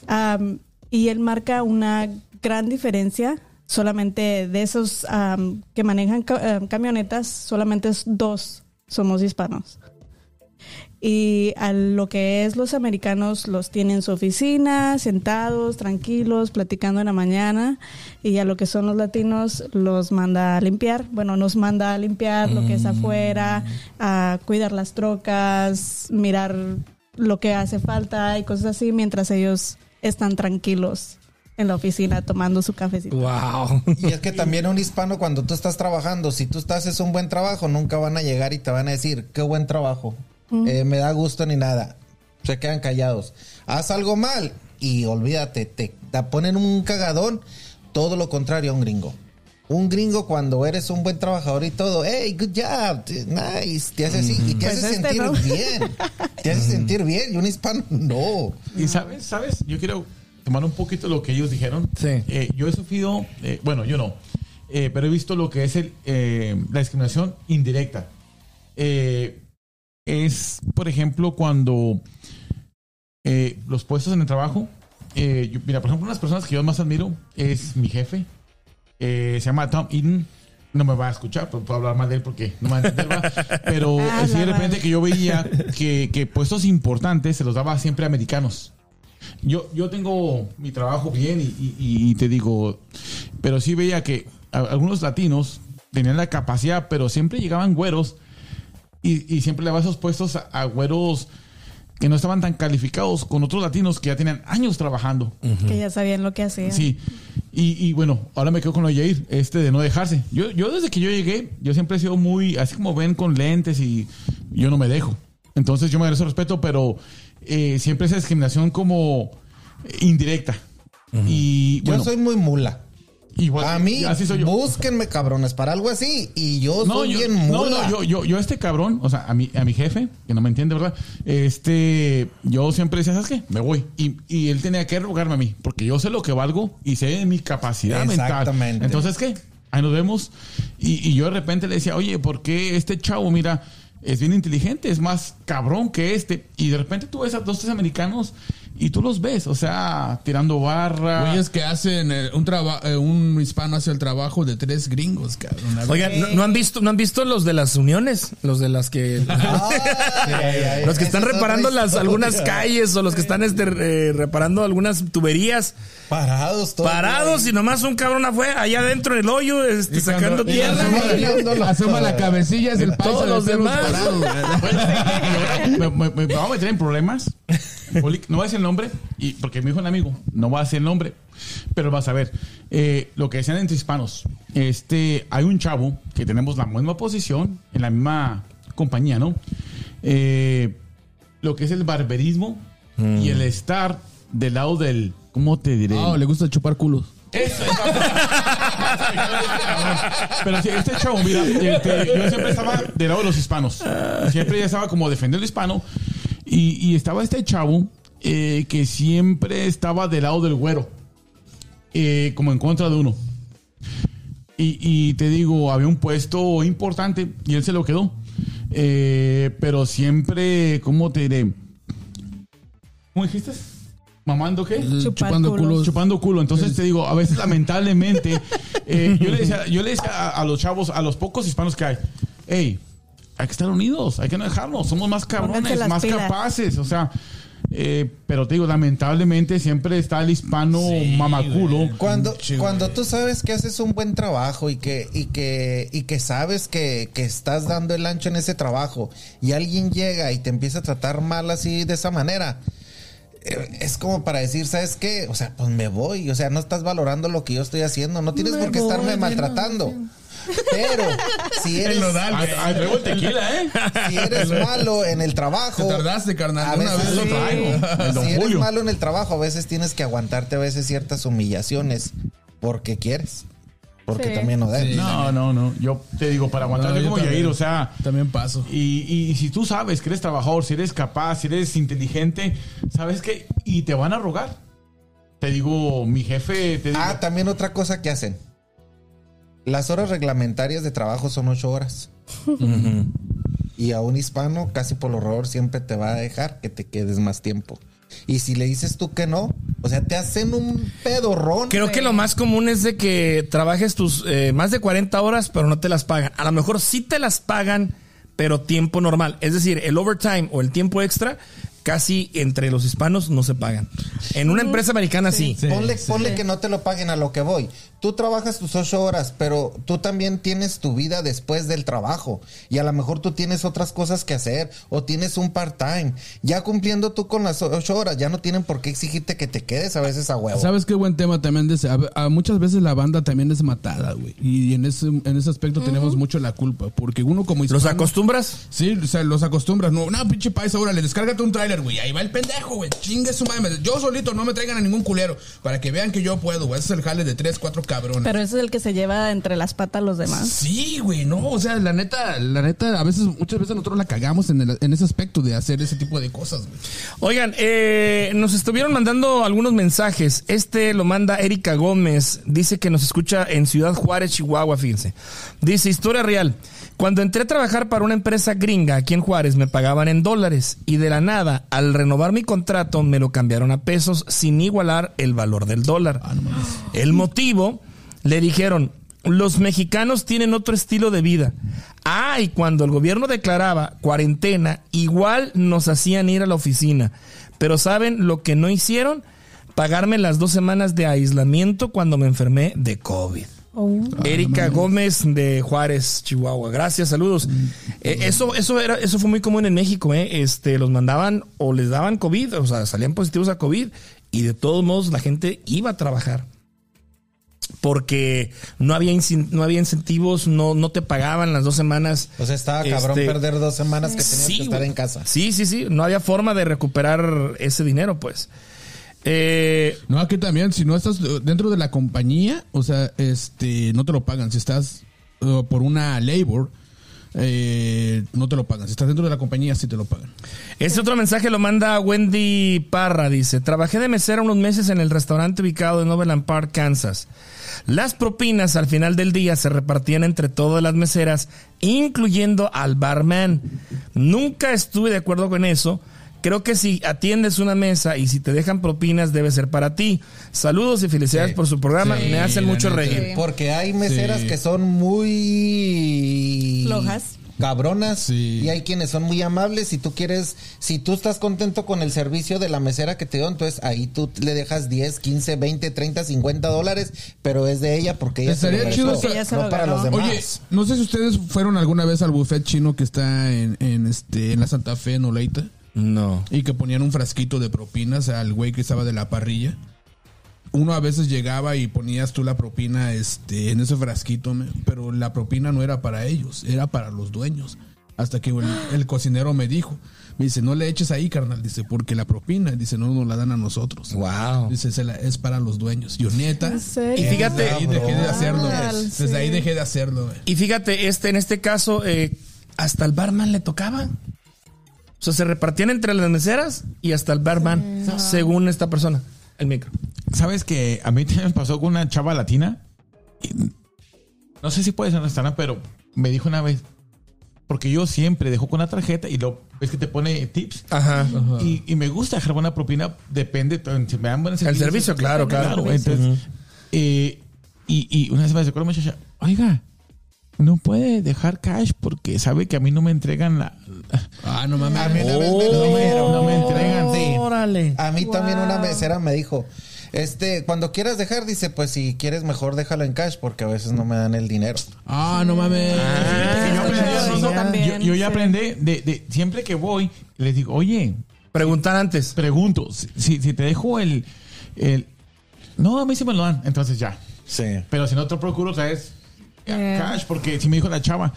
Am, y él marca una gran diferencia. Solamente de esos am, que manejan ca- am, camionetas, solamente dos somos hispanos. Y a lo que es los americanos los tienen en su oficina, sentados, tranquilos, platicando en la mañana. Y a lo que son los latinos los manda a limpiar. Bueno, nos manda a limpiar lo que es afuera, a cuidar las trocas, mirar lo que hace falta y cosas así, mientras ellos están tranquilos en la oficina tomando su cafecito.
¡Wow!
Y es que también un hispano cuando tú estás trabajando, si tú estás haces un buen trabajo, nunca van a llegar y te van a decir, qué buen trabajo, Eh, me da gusto ni nada. Se quedan callados. Haz algo mal y olvídate, te, te ponen un cagadón, todo lo contrario a un gringo. Un gringo cuando eres un buen trabajador y todo, hey, good job, nice, te hace así y te
Pues
hace
este,
sentir
¿no?
bien. Te hace sentir bien y un hispano no.
Y sabes, sabes, yo quiero tomar un poquito lo que ellos dijeron.
Sí.
Eh, yo he sufrido, eh, bueno, yo no, eh, pero he visto lo que es el, eh, la discriminación indirecta. Es, por ejemplo, cuando eh, los puestos en el trabajo, eh, yo- mira, por ejemplo, unas personas que yo más admiro es mi jefe, eh, se llama Tom Eden. No me va a escuchar, pero puedo hablar mal de él porque no me va a entender. Pero
Ah,
sí, de repente que yo veía que, que puestos importantes se los daba siempre a americanos. Yo, yo tengo mi trabajo bien y, y- y te digo, pero sí veía que algunos latinos tenían la capacidad, pero siempre llegaban güeros y, y siempre le daban esos puestos a, a güeros que no estaban tan calificados con otros latinos que ya tenían años trabajando.
Que ya sabían lo que hacían.
Sí. Y, y bueno, ahora me quedo con lo de Jair, este de no dejarse. Yo, yo desde que yo llegué, yo siempre he sido muy, así como ven con lentes y yo no me dejo. Entonces yo me merezco respeto, pero eh, siempre esa discriminación como indirecta. Y
Yo soy muy mula.
Igual,
A mí,
así soy yo.
búsquenme cabrones para algo así y yo
No,
soy
yo,
bien
no,
mula.
no, yo, yo, yo a este cabrón, o sea, a mi, a mi jefe, que no me entiende, ¿verdad? Este, yo siempre decía, ¿sabes qué? Me voy. Y, y él tenía que rogarme a mí, porque yo sé lo que valgo y sé mi capacidad mental.
Exactamente.
Entonces, ¿qué? Ahí nos vemos. Y, y yo de repente le decía, oye, ¿por qué este chavo, mira, es bien inteligente, es más cabrón que este? Y de repente tú ves a dos, tres americanos y tú los ves, o sea, tirando barra.
Güeyes que hacen eh, un trabajo, un hispano hace el trabajo de tres gringos, cabrón.
Oigan, ¿no, no han visto, ¿no han visto los de las uniones? Los de las que...
Ah,
los que están
es
reparando las algunas calles o los que están este, eh, reparando algunas tuberías
Parados todos.
parados y nomás un cabrón afuera allá adentro en el hoyo este, sacando
y
tierra
asoma- la cabecilla, es el
todos
de
los demás.
Me, me- me- me voy a meter en problemas. No voy a decir el nombre, y, porque me dijo un amigo, no voy a decir el nombre, pero vas a ver. Eh, lo que decían entre hispanos, este, hay un chavo que tenemos la misma posición, en la misma compañía, ¿no? Eh, lo que es el barberismo y el estar del lado del, ¿cómo te diré?
Ah, le gusta chupar culos.
Eso, Pero sí, este chavo, mira, este, yo siempre estaba del lado de los hispanos. Siempre ya estaba como defendiendo hispano. Y, y estaba este chavo eh, que siempre estaba del lado del güero. eh, como en contra de uno. Y, y te digo, había un puesto importante y él se lo quedó. Eh, pero siempre, ¿cómo te diré? ¿Cómo dijiste? ¿Mamando qué?
Chupar
Chupando
culos.
chupando culo. Entonces te digo, a veces lamentablemente, eh, yo le decía, yo le decía a, a los chavos, a los pocos hispanos que hay, hey, hay que estar unidos, hay que no dejarnos, somos más cabrones, más
pilas.
capaces, o sea, Eh, pero te digo, lamentablemente siempre está el hispano mamaculo.
Cuando, cuando
güey.
tú sabes que haces un buen trabajo y que, y que, y que sabes que, que estás dando el ancho en ese trabajo y alguien llega y te empieza a tratar mal así de esa manera, es como para decir, ¿sabes qué? O sea, pues me voy. O sea, no estás valorando lo que yo estoy haciendo. No tienes
Me
por qué
voy,
estarme maltratando. Pero si eres,
Ah, ah, traigo el tequila, ¿eh?
si eres malo en el trabajo.
Te tardaste, carnal.
A
Una
veces
vez
lo traigo.
Si eres
Julio.
malo en el trabajo, a veces tienes que aguantarte a veces ciertas humillaciones porque quieres. Porque
Sí.
también no debes.
Sí.
No, no, no. Yo te digo, para aguantarte
No, yo
como
también.
Yair, o sea.
También paso.
Y, y si tú sabes que eres trabajador, si eres capaz, si eres inteligente, ¿sabes qué? Y te van a rogar. Te digo, mi jefe, te digo,
Ah, también otra cosa que hacen. Las horas reglamentarias de trabajo son ocho horas. Y a un hispano, casi por lo error, siempre te va a dejar que te quedes más tiempo. Y si le dices tú que no, o sea, te hacen un pedorrón.
Creo que lo más común es de que trabajes tus eh, más de 40 horas, pero no te las pagan. A lo mejor sí te las pagan, pero tiempo normal. Es decir, el overtime o el tiempo extra, casi entre los hispanos no se pagan. En una empresa americana sí.
Sí.
ponle
sí.
ponle que no te lo paguen a lo que voy. Tú trabajas tus ocho horas, pero tú también tienes tu vida después del trabajo. Y a lo mejor tú tienes otras cosas que hacer o tienes un part-time. Ya cumpliendo tú con las ocho horas, ya no tienen por qué exigirte que te quedes a veces a huevo.
¿Sabes qué buen tema también? De ese? a, a muchas veces la banda también es matada, güey. Y en ese, en ese aspecto tenemos mucho la culpa. Porque uno como
¿Los acostumbras?
Sí, o sea, los acostumbras. No, no, pinche paisa, órale, descárgate un güey. Ahí va el pendejo, güey. Chingue su madre. Yo solito no me traigan a ningún culero. Para que vean que yo puedo, güey. Ese es el jale de tres, cuatro cabrones.
Pero ese es el que se lleva entre las patas a los demás.
Sí, güey, no, o sea, la neta, la neta, a veces, muchas veces nosotros la cagamos en, el- en ese aspecto de hacer ese tipo de cosas, güey.
Oigan, eh, nos estuvieron mandando algunos mensajes. Este lo manda Erika Gómez. Dice que nos escucha en Ciudad Juárez, Chihuahua, fíjense. Dice, historia real. Cuando entré a trabajar para una empresa gringa aquí en Juárez me pagaban en dólares y de la nada, al renovar mi contrato, me lo cambiaron a pesos sin igualar el valor del dólar. El motivo, le dijeron, los mexicanos tienen otro estilo de vida. Ah, y cuando el gobierno declaraba cuarentena, igual nos hacían ir a la oficina. Pero ¿saben lo que no hicieron? Pagarme las dos semanas de aislamiento cuando me enfermé de COVID.
Oh.
Erika Gómez de Juárez, Chihuahua. Gracias, saludos. Eh, eso, eso era, eso fue muy común en México, ¿eh? Este, los mandaban o les daban COVID, o sea, salían positivos a COVID, y de todos modos la gente iba a trabajar. Porque no había, no había incentivos, no, no te pagaban las dos semanas.
O sea, estaba cabrón
Este,
perder dos semanas que tenías
Sí,
que estar en casa.
Sí, sí, sí. No había forma de recuperar ese dinero, pues. Eh,
No, aquí también, si no estás dentro de la compañía, o sea, este, no te lo pagan. Si estás eh, por una labor, eh, no te lo pagan. Si estás dentro de la compañía, sí te lo pagan.
Este otro mensaje lo manda Wendy Parra, dice, trabajé de mesera unos meses en el restaurante ubicado en Overland Park, Kansas. Las propinas al final del día se repartían entre todas las meseras, incluyendo al barman. Nunca estuve de acuerdo con eso. Creo que si atiendes una mesa y si te dejan propinas debe ser para ti. Saludos y felicidades
Sí.
por su programa.
Sí,
Me hacen mucho reír.
Porque hay meseras
Sí.
que son muy
Flojas.
cabronas
Sí.
y hay quienes son muy amables. Si tú quieres, si tú estás contento con el servicio de la mesera que te dio, entonces ahí tú le dejas 10, 15, 20, 30, 50 dólares, pero es de ella porque ella se
Estaría
lo
chido
ella se
no
lo
para los demás.
Oye, no sé si ustedes fueron alguna vez al buffet chino que está en, en, este, en la Santa Fe, en Oleita,
No.
y que ponían un frasquito de propinas al güey que estaba de la parrilla. Uno a veces llegaba y ponías tú la propina este, en ese frasquito, me- pero la propina no era para ellos, era para los dueños. Hasta que el, el cocinero me dijo, me dice, no le eches ahí, carnal, dice, porque la propina, dice, no nos la dan a nosotros.
Wow.
Dice, "Se la- es para los dueños. Yo neta.
¿En serio?
Y fíjate-
Desde ahí dejé de hacerlo. güey. Desde ahí dejé de hacerlo.
Y fíjate, este, en este caso, eh, hasta el barman le tocaba. O sea, se repartían entre las meseras y hasta el barman, según esta persona. El micro.
¿Sabes que a mí también me pasó con una chava latina? Y no sé si puede ser una restaurante, pero me dijo una vez, porque yo siempre dejo con la tarjeta y lo ves que te pone tips.
Ajá.
Y, y me gusta dejar buena propina, depende, si me dan buen
El servicio, claro, claro.
entonces, eh, y, y una vez me acuerdo muchacha, oiga, no puede dejar cash porque sabe que a mí no me entregan la...
Ah, no mames.
A mí una vez me lo
No me,
dijeron.
no me entregan, sí.
Órale.
A mí también una mesera me dijo, este, cuando quieras dejar, dice, pues si quieres mejor déjalo en cash porque a veces no me dan el dinero.
Ah, no mames.
Ah,
yo aprendí
eso
eso.
también,
Yo, yo ya
sí.
aprendí de, de- siempre que voy, les digo, oye,
Preguntar antes.
pregunto, si, si- si te dejo el, el... No, a mí sí me lo dan, entonces ya.
Sí.
Pero si no te procuro, ¿sabes?
Eh.
Cash, porque si me dijo la chava,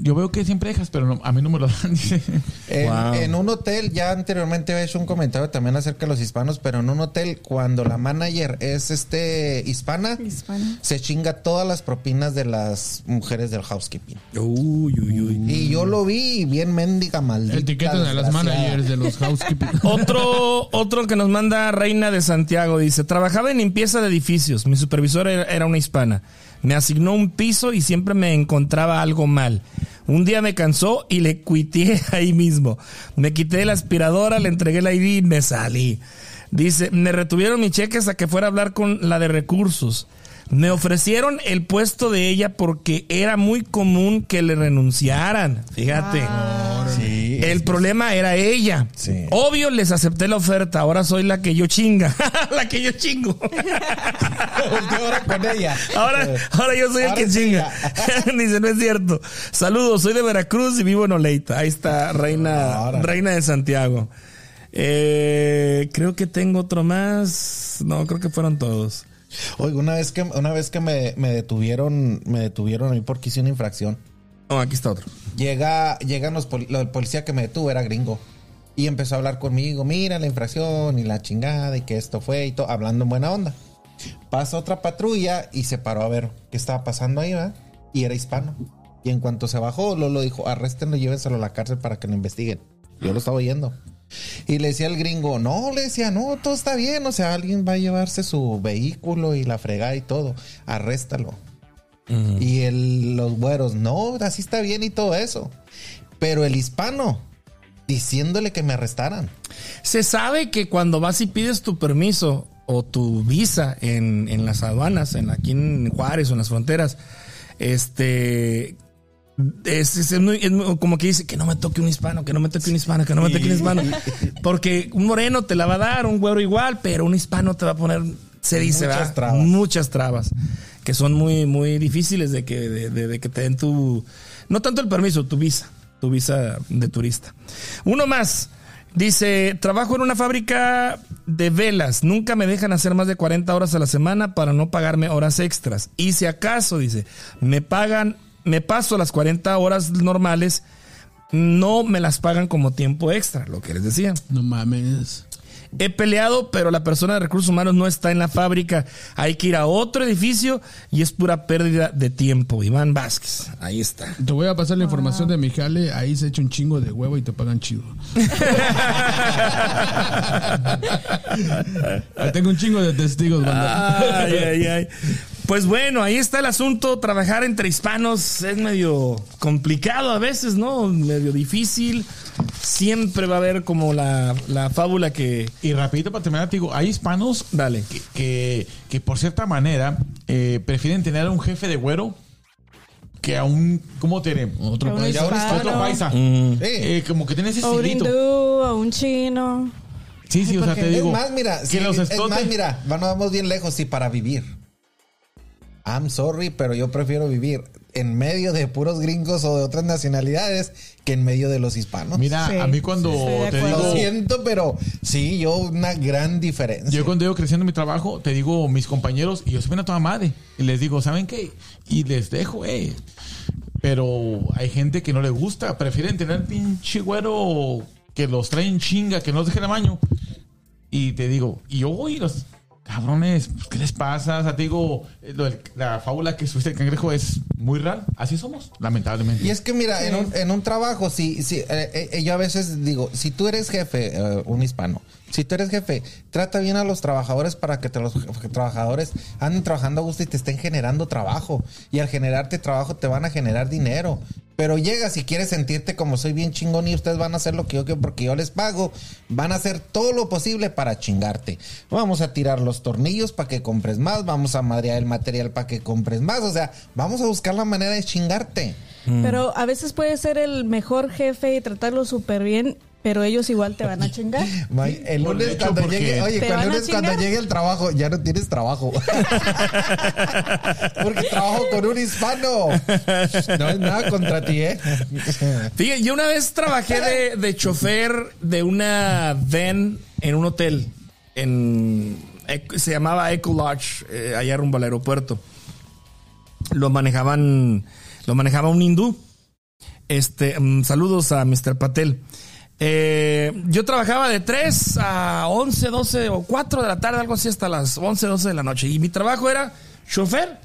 yo veo que siempre dejas, pero no- a mí no me lo dan, dice.
En,
Wow.
en un hotel, ya anteriormente he hecho un comentario también acerca de los hispanos, pero en un hotel, cuando la manager es este hispana,
Hispana.
se chinga todas las propinas de las mujeres del housekeeping.
Uy, uy, uy.
Y yo lo vi bien mendiga maldita.
Etiquetan a las managers de los housekeeping.
Otro, otro que nos manda Reina de Santiago dice, trabajaba en limpieza de edificios, mi supervisora era una hispana, me asignó un piso y siempre me encontraba algo mal. Un día me cansó y le cuiteé ahí mismo. Me quité la aspiradora, le entregué la ID y me salí. Dice, me retuvieron mis cheques a que fuera a hablar con la de recursos. Me ofrecieron el puesto de ella porque era muy común que le renunciaran. Fíjate.
Sí.
El problema era ella.
Sí.
Obvio les acepté la oferta. Ahora soy la que yo chinga. la que yo chingo.
Ahora con ella.
ahora, ahora yo soy el que
sí,
chinga. Dice, no es cierto. Saludos, soy de Veracruz y vivo en Oleita. Ahí está, reina,
Ahora.
reina de Santiago. Eh, creo que tengo otro más. No, creo que fueron todos.
Oiga, una vez que, una vez que me, me detuvieron, me detuvieron a mí porque hice una infracción.
Oh, aquí está otro.
Llega, llegan los poli- el policía que me detuvo, era gringo. Y empezó a hablar conmigo, mira la infracción y la chingada y que esto fue y todo, hablando en buena onda. Pasa otra patrulla y se paró a ver qué estaba pasando ahí, ¿verdad? Y era hispano. Y en cuanto se bajó, Lolo dijo, arréstenlo y llévenselo a la cárcel para que lo investiguen. Yo lo estaba oyendo. Y le decía al gringo, no, le decía, no, todo está bien. O sea, alguien va a llevarse su vehículo y la fregada y todo. Arréstalo. Y el, los güeros, no, así está bien y todo eso. Pero el hispano, diciéndole que me arrestaran.
Se sabe que cuando vas y pides tu permiso o tu visa en, en las aduanas, en aquí en Juárez o en las fronteras, este es, es muy- es muy- como que dice que no me toque un hispano, que no me toque un hispano, que no me toque un hispano. Porque un moreno te la va a dar, un güero igual, pero un hispano te va a poner, se dice,
Muchas
¿verdad?
trabas.
Muchas trabas. Que son muy, muy difíciles de que, de, de- de que te den tu. No tanto el permiso, tu visa. Tu visa de turista. Uno más. Dice, trabajo en una fábrica de velas. Nunca me dejan hacer más de 40 horas a la semana para no pagarme horas extras. Y si acaso, dice, me pagan, me paso las 40 horas normales, no me las pagan como tiempo extra, lo que les decía.
No mames.
He peleado, pero la persona de recursos humanos no está en la fábrica. Hay que ir a otro edificio y es pura pérdida de tiempo. Iván Vázquez, ahí está.
Te voy a pasar la información de mi jale. Ahí se echa un chingo de huevo y te pagan chido. Tengo un chingo de testigos, banda.
Ay, ay, ay. Pues bueno, ahí está el asunto. Trabajar entre hispanos es medio complicado a veces, ¿no? Medio difícil. Siempre va a haber como la, la fábula que...
Y rapidito para terminar, te digo, hay hispanos
Dale.
que, que, que por cierta manera eh, prefieren tener a un jefe de güero que a un, ¿cómo te diré?
Otro
A.
Otro paisa.
Sí.
Eh, como que tiene ese
O un hindú, chino.
Sí, sí, o sea, te
Es
digo.
más, mira,
que
sí,
los
es más, mira, bueno, vamos bien lejos, sí, para vivir. I'm sorry, pero yo prefiero vivir en medio de puros gringos o de otras nacionalidades que en medio de los hispanos.
Mira,
Sí,
a mí cuando
sí,
te
acuerdo.
Lo
digo.
siento, pero sí, yo una gran diferencia.
Yo cuando iba creciendo en mi trabajo, te digo, mis compañeros, y yo soy una toda madre, y les digo, ¿saben qué? Y les dejo, eh. Pero hay gente que no le gusta, prefieren tener pinche güero que los traen chinga, que no los dejen a baño. Y te digo, y yo voy, y los cabrones, pues, ¿qué les pasa? O sea, te digo, eh, la fábula que subiste el cangrejo es muy real. Así somos, lamentablemente.
Y es que mira, en, un, en un trabajo, si, si, eh, eh, yo a veces digo, si tú eres jefe, eh, un hispano, si tú eres jefe, trata bien a los trabajadores para que te- los trabajadores anden trabajando a gusto y te estén generando trabajo. Y al generarte trabajo te van a generar dinero. Pero llegas y quieres sentirte como soy bien chingón y ustedes van a hacer lo que yo quiero porque yo les pago. Van a hacer todo lo posible para chingarte. Vamos a tirar los tornillos para que compres más. Vamos a madrear el material para que compres más. O sea, vamos a buscar la manera de chingarte.
Pero a veces puede ser el mejor jefe y tratarlo súper bien pero ellos igual te van a chingar.
May, el lunes
hecho,
cuando llegue, oye, cuando, lunes cuando llegue el trabajo, ya no tienes trabajo. Porque trabajo con un hispano. No es nada contra ti, ¿eh?
Fíjate, yo una vez trabajé de, de chofer de una van en un hotel. En, se llamaba Eco Lodge, eh, allá rumbo al aeropuerto. Lo manejaban, lo manejaba un hindú. Este, mm, saludos a Mr. Patel. Eh, yo trabajaba de 3 a 11, 12 o 4 de la tarde, algo así, hasta las 11, 12 de la noche. Y mi trabajo era chofer.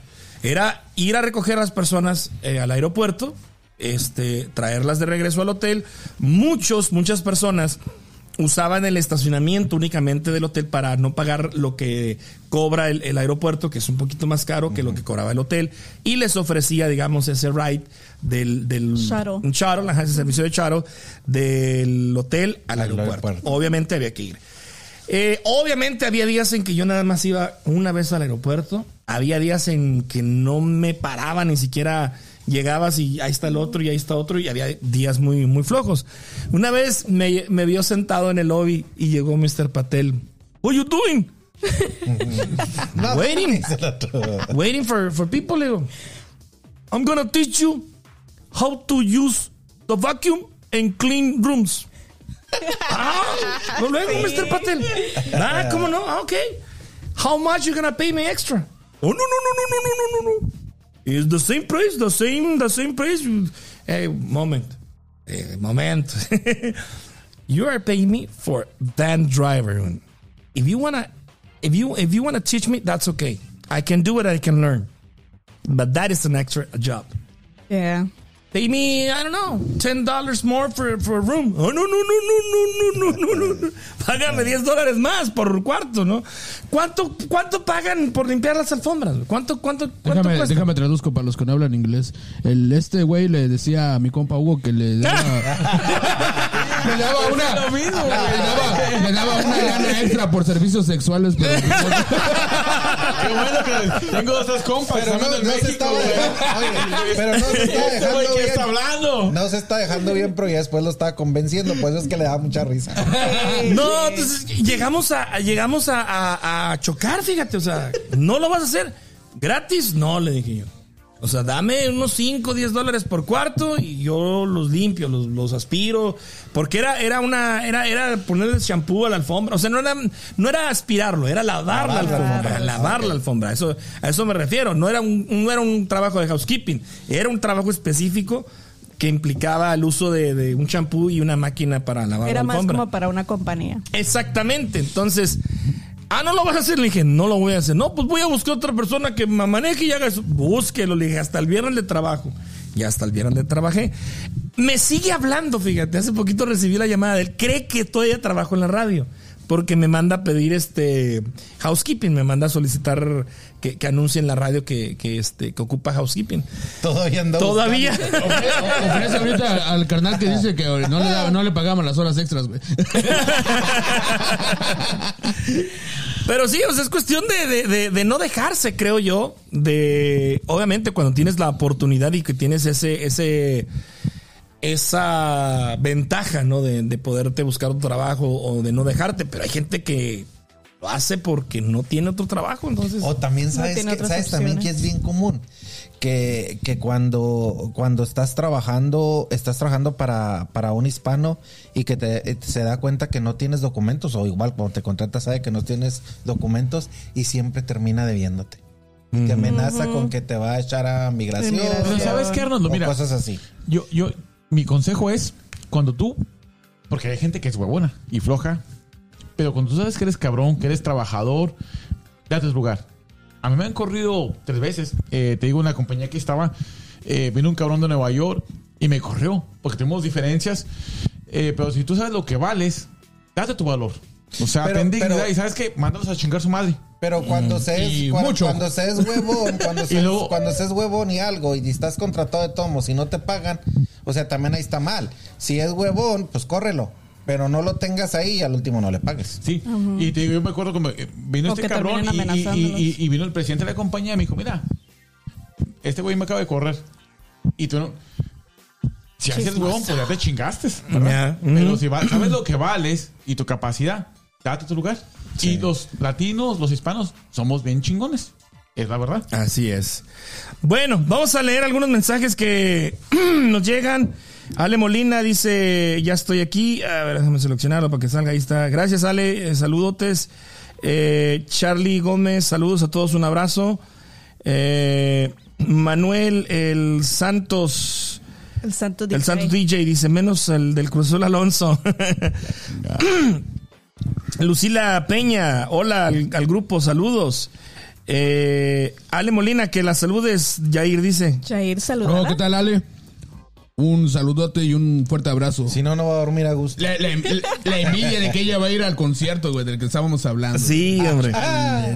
Era ir a recoger a las personas eh, al aeropuerto, este, traerlas de regreso al hotel. Muchos, muchas personas usaban el estacionamiento únicamente del hotel para no pagar lo que cobra el, el aeropuerto, que es un poquito más caro que lo que cobraba el hotel, y les ofrecía, digamos, ese ride del, del
Shuttle.
un shuttle, ajá, ese servicio de shuttle del hotel al,
Al
aeropuerto.
aeropuerto.
Obviamente había que ir. Eh, obviamente había días en que yo nada más iba una vez al aeropuerto. Había días en que no me paraba ni siquiera llegabas y ahí está el otro y ahí está otro y había días muy, muy flojos. Una vez me, me vio sentado en el lobby y llegó Mr. Patel. What you doing? Waiting. Waiting for, for people. Le digo, I'm gonna teach you how to use the vacuum and clean rooms. ah, no, luego, Mr. Patel. Ah, ¿cómo no? Ah, ok. How much you gonna pay me extra? Oh, no, no, no, no, no, no, no, no. It's the same price, the same, the same price. Hey, moment. Eh, moment. you are paying me for van driver. If you wanna, if you if you wanna teach me, that's okay. I can do it. I can learn. But that is an extra job.
Yeah.
Pay me, I don't know, ten dollars more for, for a room. Oh, no, no, no, no, no, no, no, no, no. Págame 10 dólares más por cuarto, ¿no? ¿Cuánto, cuánto pagan por limpiar las alfombras? ¿Cuánto, cuánto, cuánto
Déjame,
cuesta?
déjame traduzco para los que no hablan inglés. El, este güey le decía a mi compa Hugo que le daba, le daba una,
lo mismo,
le daba, le daba una lana extra por servicios sexuales. Pero,
Qué bueno que tengo esas compas.
Pero no, se
México, güey.
dejando, oye, pero no se está
Este
dejando
está
bien.
hablando.
No se está dejando bien, pero ya después lo estaba convenciendo, por eso es que le da mucha risa.
No, entonces llegamos a, a- llegamos a, a- a chocar, fíjate, o sea, ¿no lo vas a hacer gratis? No, le dije yo. O sea, dame unos 5, 10 dólares por cuarto y yo los limpio, los, los aspiro. Porque era, era una, era, era ponerle shampoo a la alfombra. O sea, no era, no era aspirarlo, era lavar la
Lavar la
alfombra, lavar la alfombra. Eso, a eso me refiero. No era un, no era un trabajo de housekeeping, era un trabajo específico que implicaba el uso de, de un shampoo y una máquina para lavar
Era
la
más
alfombra.
como para una compañía.
Exactamente. Entonces, ah, no lo vas a hacer. Le dije, no lo voy a hacer. No, pues voy a buscar otra persona que me maneje y haga eso. Búsquelo. Le dije, hasta el viernes de trabajo. Y hasta el viernes de trabajé. Me sigue hablando, fíjate. Hace poquito recibí la llamada de él. Cree que todavía trabajo en la radio. Porque me manda a pedir este housekeeping, me manda a solicitar que, que anuncie en la radio que, que, este, que ocupa housekeeping.
Todavía anda
Todavía.
ofrece ahorita al carnal que dice que no le, no le pagamos las horas extras, güey.
Pero sí, o sea, es cuestión de, de- de- de no dejarse, creo yo. De obviamente cuando tienes la oportunidad y que tienes ese, ese, esa ventaja, ¿no? De, de poderte buscar otro trabajo o de no dejarte. Pero hay gente que lo hace porque no tiene otro trabajo, entonces.
O también sabes, que, sabes también que es bien común que, que cuando, cuando estás trabajando, estás trabajando para, para un hispano y que te, eh, se da cuenta que no tienes documentos, o igual cuando te contratas sabe que no tienes documentos y siempre termina debiéndote. Te amenaza con que te va a echar a migración.
Migración.
Pero ¿sabes qué, Arnoldo? Mira,
cosas así.
Yo, yo, mi consejo es cuando tú, porque hay gente que es huevona y floja, pero cuando tú sabes que eres cabrón, que eres trabajador, date el lugar. A mí me han corrido tres veces. Eh, te digo, una compañía que estaba, eh, vino un cabrón de Nueva York y me corrió, porque tenemos diferencias. Eh, pero si tú sabes lo que vales, date tu valor. O sea,
Pero-
ten dignidad
pero-
y sabes que mándalos a chingar su madre.
Pero cuando se es,
mucho.
cuando se es huevón, cuando se,
luego-
cuando se es huevón y algo y estás contratado de tomos y no te pagan, o sea, también ahí está mal. Si es huevón, pues córrelo. Pero no lo tengas ahí y al último no le pagues.
Sí, y te digo, yo me acuerdo que eh, vino
O
este
que
cabrón y, y- y- y- y vino el presidente de la compañía y me dijo, mira, este güey me acaba de correr. Y tú no... Si haces huevón, pues ya te chingaste. Pero si va- sabes lo que vales y tu capacidad, date tu lugar. Y los latinos, los hispanos, somos bien chingones. Es la verdad.
Así es. Bueno, vamos a leer algunos mensajes que nos llegan. Ale Molina dice, ya estoy aquí. A ver, déjame seleccionarlo para que salga. Ahí está. Gracias, Ale. Eh, saludotes. Eh, Charlie Gómez, saludos a todos. Un abrazo. Eh, Manuel El Santos.
El santo
El
DJ.
Santo DJ dice, menos el del Cruz Azul Alonso. Lucila Peña, hola al, al grupo, saludos. Eh, Ale Molina, que la saludes, Jair dice.
Jair, saluda.
Oh, ¿qué tal, Ale? Un saludote y un fuerte abrazo.
Si no, no va a dormir a gusto.
La, la- la envidia de que ella va a ir al concierto, güey, del que estábamos hablando.
Sí, hombre.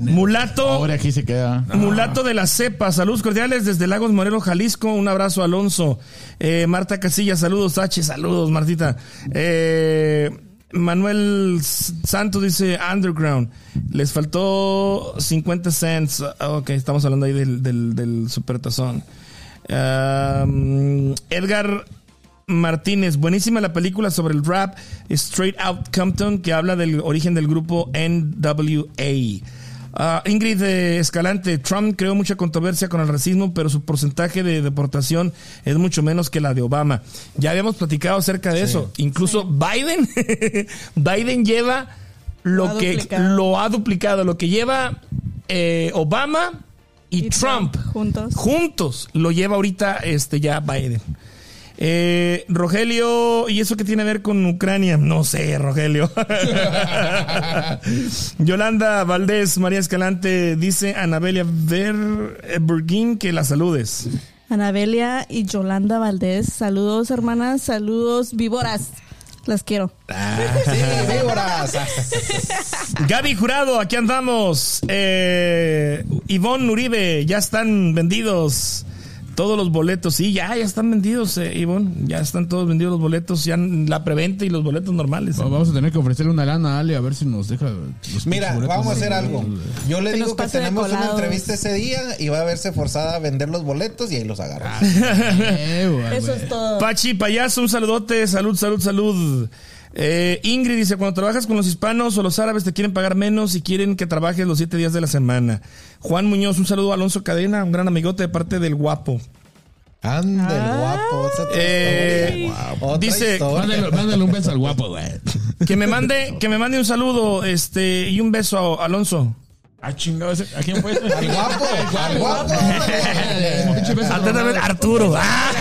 Mulato,
Ahora aquí se queda.
Mulato de la Cepa, saludos cordiales desde Lagos Morelos, Jalisco. Un abrazo, Alonso. Eh, Marta Casilla, saludos, H, saludos, Martita. Eh, Manuel Santos dice Underground. Les faltó 50 cents. Ah, Ok, estamos hablando ahí del, del, del supertazón. Um, Edgar Martínez, buenísima la película sobre el rap Straight Out Compton que habla del origen del grupo NWA. Ah, Ingrid eh, Escalante, Trump creó mucha controversia con el racismo, pero su porcentaje de deportación es mucho menos que la de Obama. Ya habíamos platicado acerca de eso. Incluso Biden, Biden lleva lo, que
duplicado.
lo ha duplicado, lo que lleva eh, Obama y,
Y
Trump,
Trump juntos.
juntos lo lleva ahorita este ya Biden. Eh, Rogelio, ¿y eso qué tiene que ver con Ucrania? No sé, Rogelio. Yolanda Valdés, María Escalante, dice Anabelia Ver, eh, Burguín que la saludes.
Anabelia y Yolanda Valdés. Saludos, hermanas. Saludos, víboras. Las quiero.
Sí, víboras.
Gaby Jurado, aquí andamos. Eh, Ivonne Uribe, ya están vendidos todos los boletos. Sí, ya, ya están vendidos, eh, Ivonne. Ya están todos vendidos los boletos, ya la preventa y los boletos normales.
Va- Vamos a tener que ofrecerle una lana a Ale a ver si nos deja. los
Mira, vamos a hacer algo. Yo le
Que
digo que tenemos una entrevista ese día y va a verse forzada a vender los boletos y ahí los agarro.
Eh, güey,
Eso es todo.
Pachi Payaso, un saludote, salud, salud, salud. Eh, Ingrid dice, cuando trabajas con los hispanos o los árabes te quieren pagar menos y quieren que trabajes los siete días de la semana. Juan Muñoz, un saludo a Alonso Cadena, un gran amigote de parte del guapo.
Anda, el
Ah.
guapo.
Eh.
Otra
dice-.
Mándale, mándale un beso al guapo, güey.
Que me mande, que me mande un saludo, este, y un beso a Alonso.
Ah, chingado. ese- ¿A quién fue ese?
Al guapo, al guapo.
Atentamente, Arturo. Ah.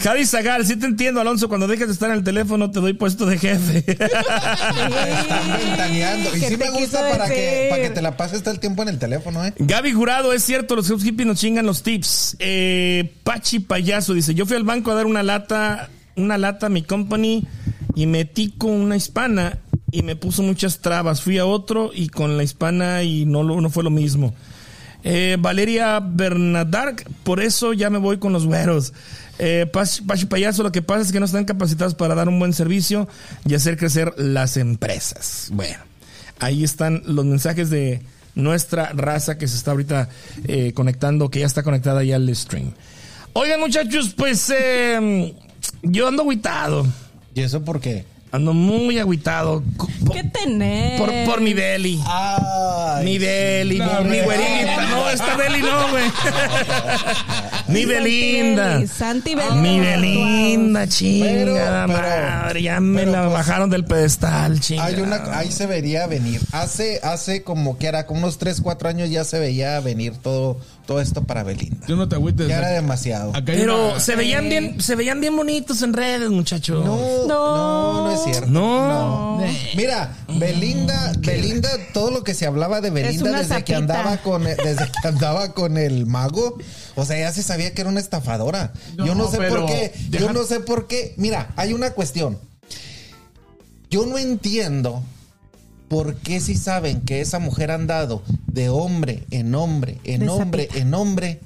Javi Zagal, sí te entiendo, Alonso. Cuando dejes de estar en el teléfono, te doy puesto de jefe.
Ventaneando. Y
¿Qué
sí
te
me gusta para que, para que te la pases todo el tiempo en el teléfono, ¿eh?
Gaby Jurado, es cierto, los hippies nos chingan los tips. Eh, Pachi Payaso dice: Yo fui al banco a dar una lata, una lata a mi company y metí con una hispana y me puso muchas trabas. Fui a otro y con la hispana y no, no fue lo mismo. Eh, Valeria Bernadark, por eso ya me voy con los güeros. Eh, Pachi, Payaso, lo que pasa es que no están capacitados para dar un buen servicio y hacer crecer las empresas. Bueno, ahí están los mensajes de nuestra raza que se está ahorita eh, conectando, que ya está conectada ya al stream. Oigan, muchachos, pues eh, yo ando agüitado.
¿Y eso por qué?
Ando muy agüitado. Por,
¿Qué tenés?
por, por mi Beli.
Ay,
Mi Beli,
no,
mi, güerita. No, esta Beli no, güey. mi Belinda.
Beli, Santi Beli.
Mi Belinda, chingada
Pero, pero,
madre. Ya me
pero,
la
pues,
bajaron del pedestal, chingada.
Hay una, ahí se vería venir. Hace, hace como que era, como unos 3, 4 años ya se veía venir todo, todo esto para Belinda.
Tú no te agüites.
Ya era demasiado.
Acá hay
Pero
una-
se veían bien, se veían bien bonitos en redes, muchachos.
No, no, no, es cierto.
No.
Mira, Belinda, Belinda, todo lo que se hablaba de Belinda desde que andaba con desde que andaba con el mago, o sea, ya se sabía que era una estafadora.
No,
yo no sé por qué,
deja-
yo no sé por qué. Mira, hay una cuestión. Yo no entiendo por qué si saben que esa mujer ha andado de hombre en hombre, en
De
hombre,
sapita.
en hombre.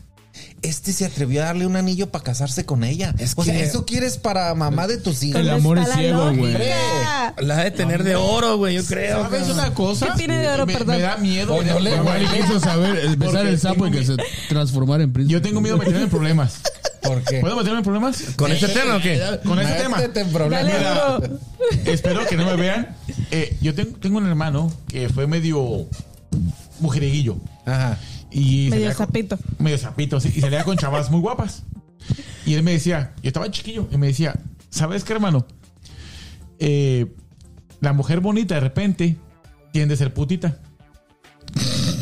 Este se atrevió a darle un anillo para casarse con ella.
Es
o sea,
que-
eso quieres para mamá de tus hijos.
El
¿Dónde
amor es
la
ciego, güey.
La de tener de oro, güey, yo creo.
¿Sabes una cosa?
¿Qué tiene de oro,
me,
perdón?
me da miedo.
O no le-
quiso saber, besar el sapo y que se transformara en príncipe.
Yo tengo miedo de meterme en problemas.
¿Por qué?
¿Puedo meterme en problemas?
¿Con este tema o qué?
Con este tema.
Métete en problemas.
Dale,
Mira, espero que no me vean. Eh, yo tengo, tengo un hermano que fue medio mujeriguillo.
Ajá.
Y
Medio sapito.
medio sapito, sí. Y salía con chavas muy guapas. Y él me decía, yo estaba chiquillo, y me decía, ¿sabes qué, hermano? Eh, la mujer bonita de repente tiende a ser putita.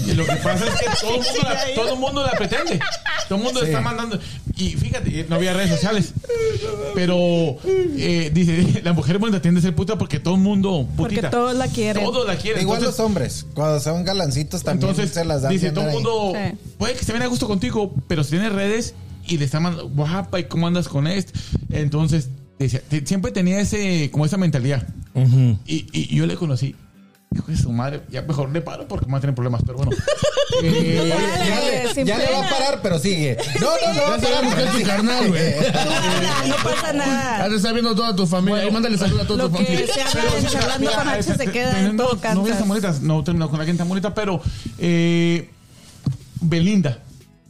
Y lo que pasa es que todo el mundo la, todo el mundo la pretende. Todo el mundo
Sí.
está mandando. Y fíjate, no había redes sociales. Pero eh, dice, la mujer bonita tiende a ser puta porque todo el mundo
Porque todos la quieren.
Todos la quieren.
Igual
Entonces-
los hombres, cuando son galancitos también
entonces,
se las dan.
dice, todo el mundo
Sí.
puede que se viene a gusto contigo, pero si tiene redes y le está mandando, guapa, ¿y cómo andas con esto? Entonces, te- siempre tenía ese, como esa mentalidad. Y yo le conocí. Hijo de su madre, ya mejor le paro porque me va a tener problemas, pero bueno. Eh,
Ya, le, ya le va a parar, pero sigue. No, no, no. va a
Ya es tu
sigue.
carnal, güey.
Ah, no pasa nada.
de estar viendo toda tu familia. Ahí mándale salud a toda tu familia.
se habla
Pero
charlando con H se queda en todo
bonitas, no terminó con alguien tan bonita, pero eh, Belinda.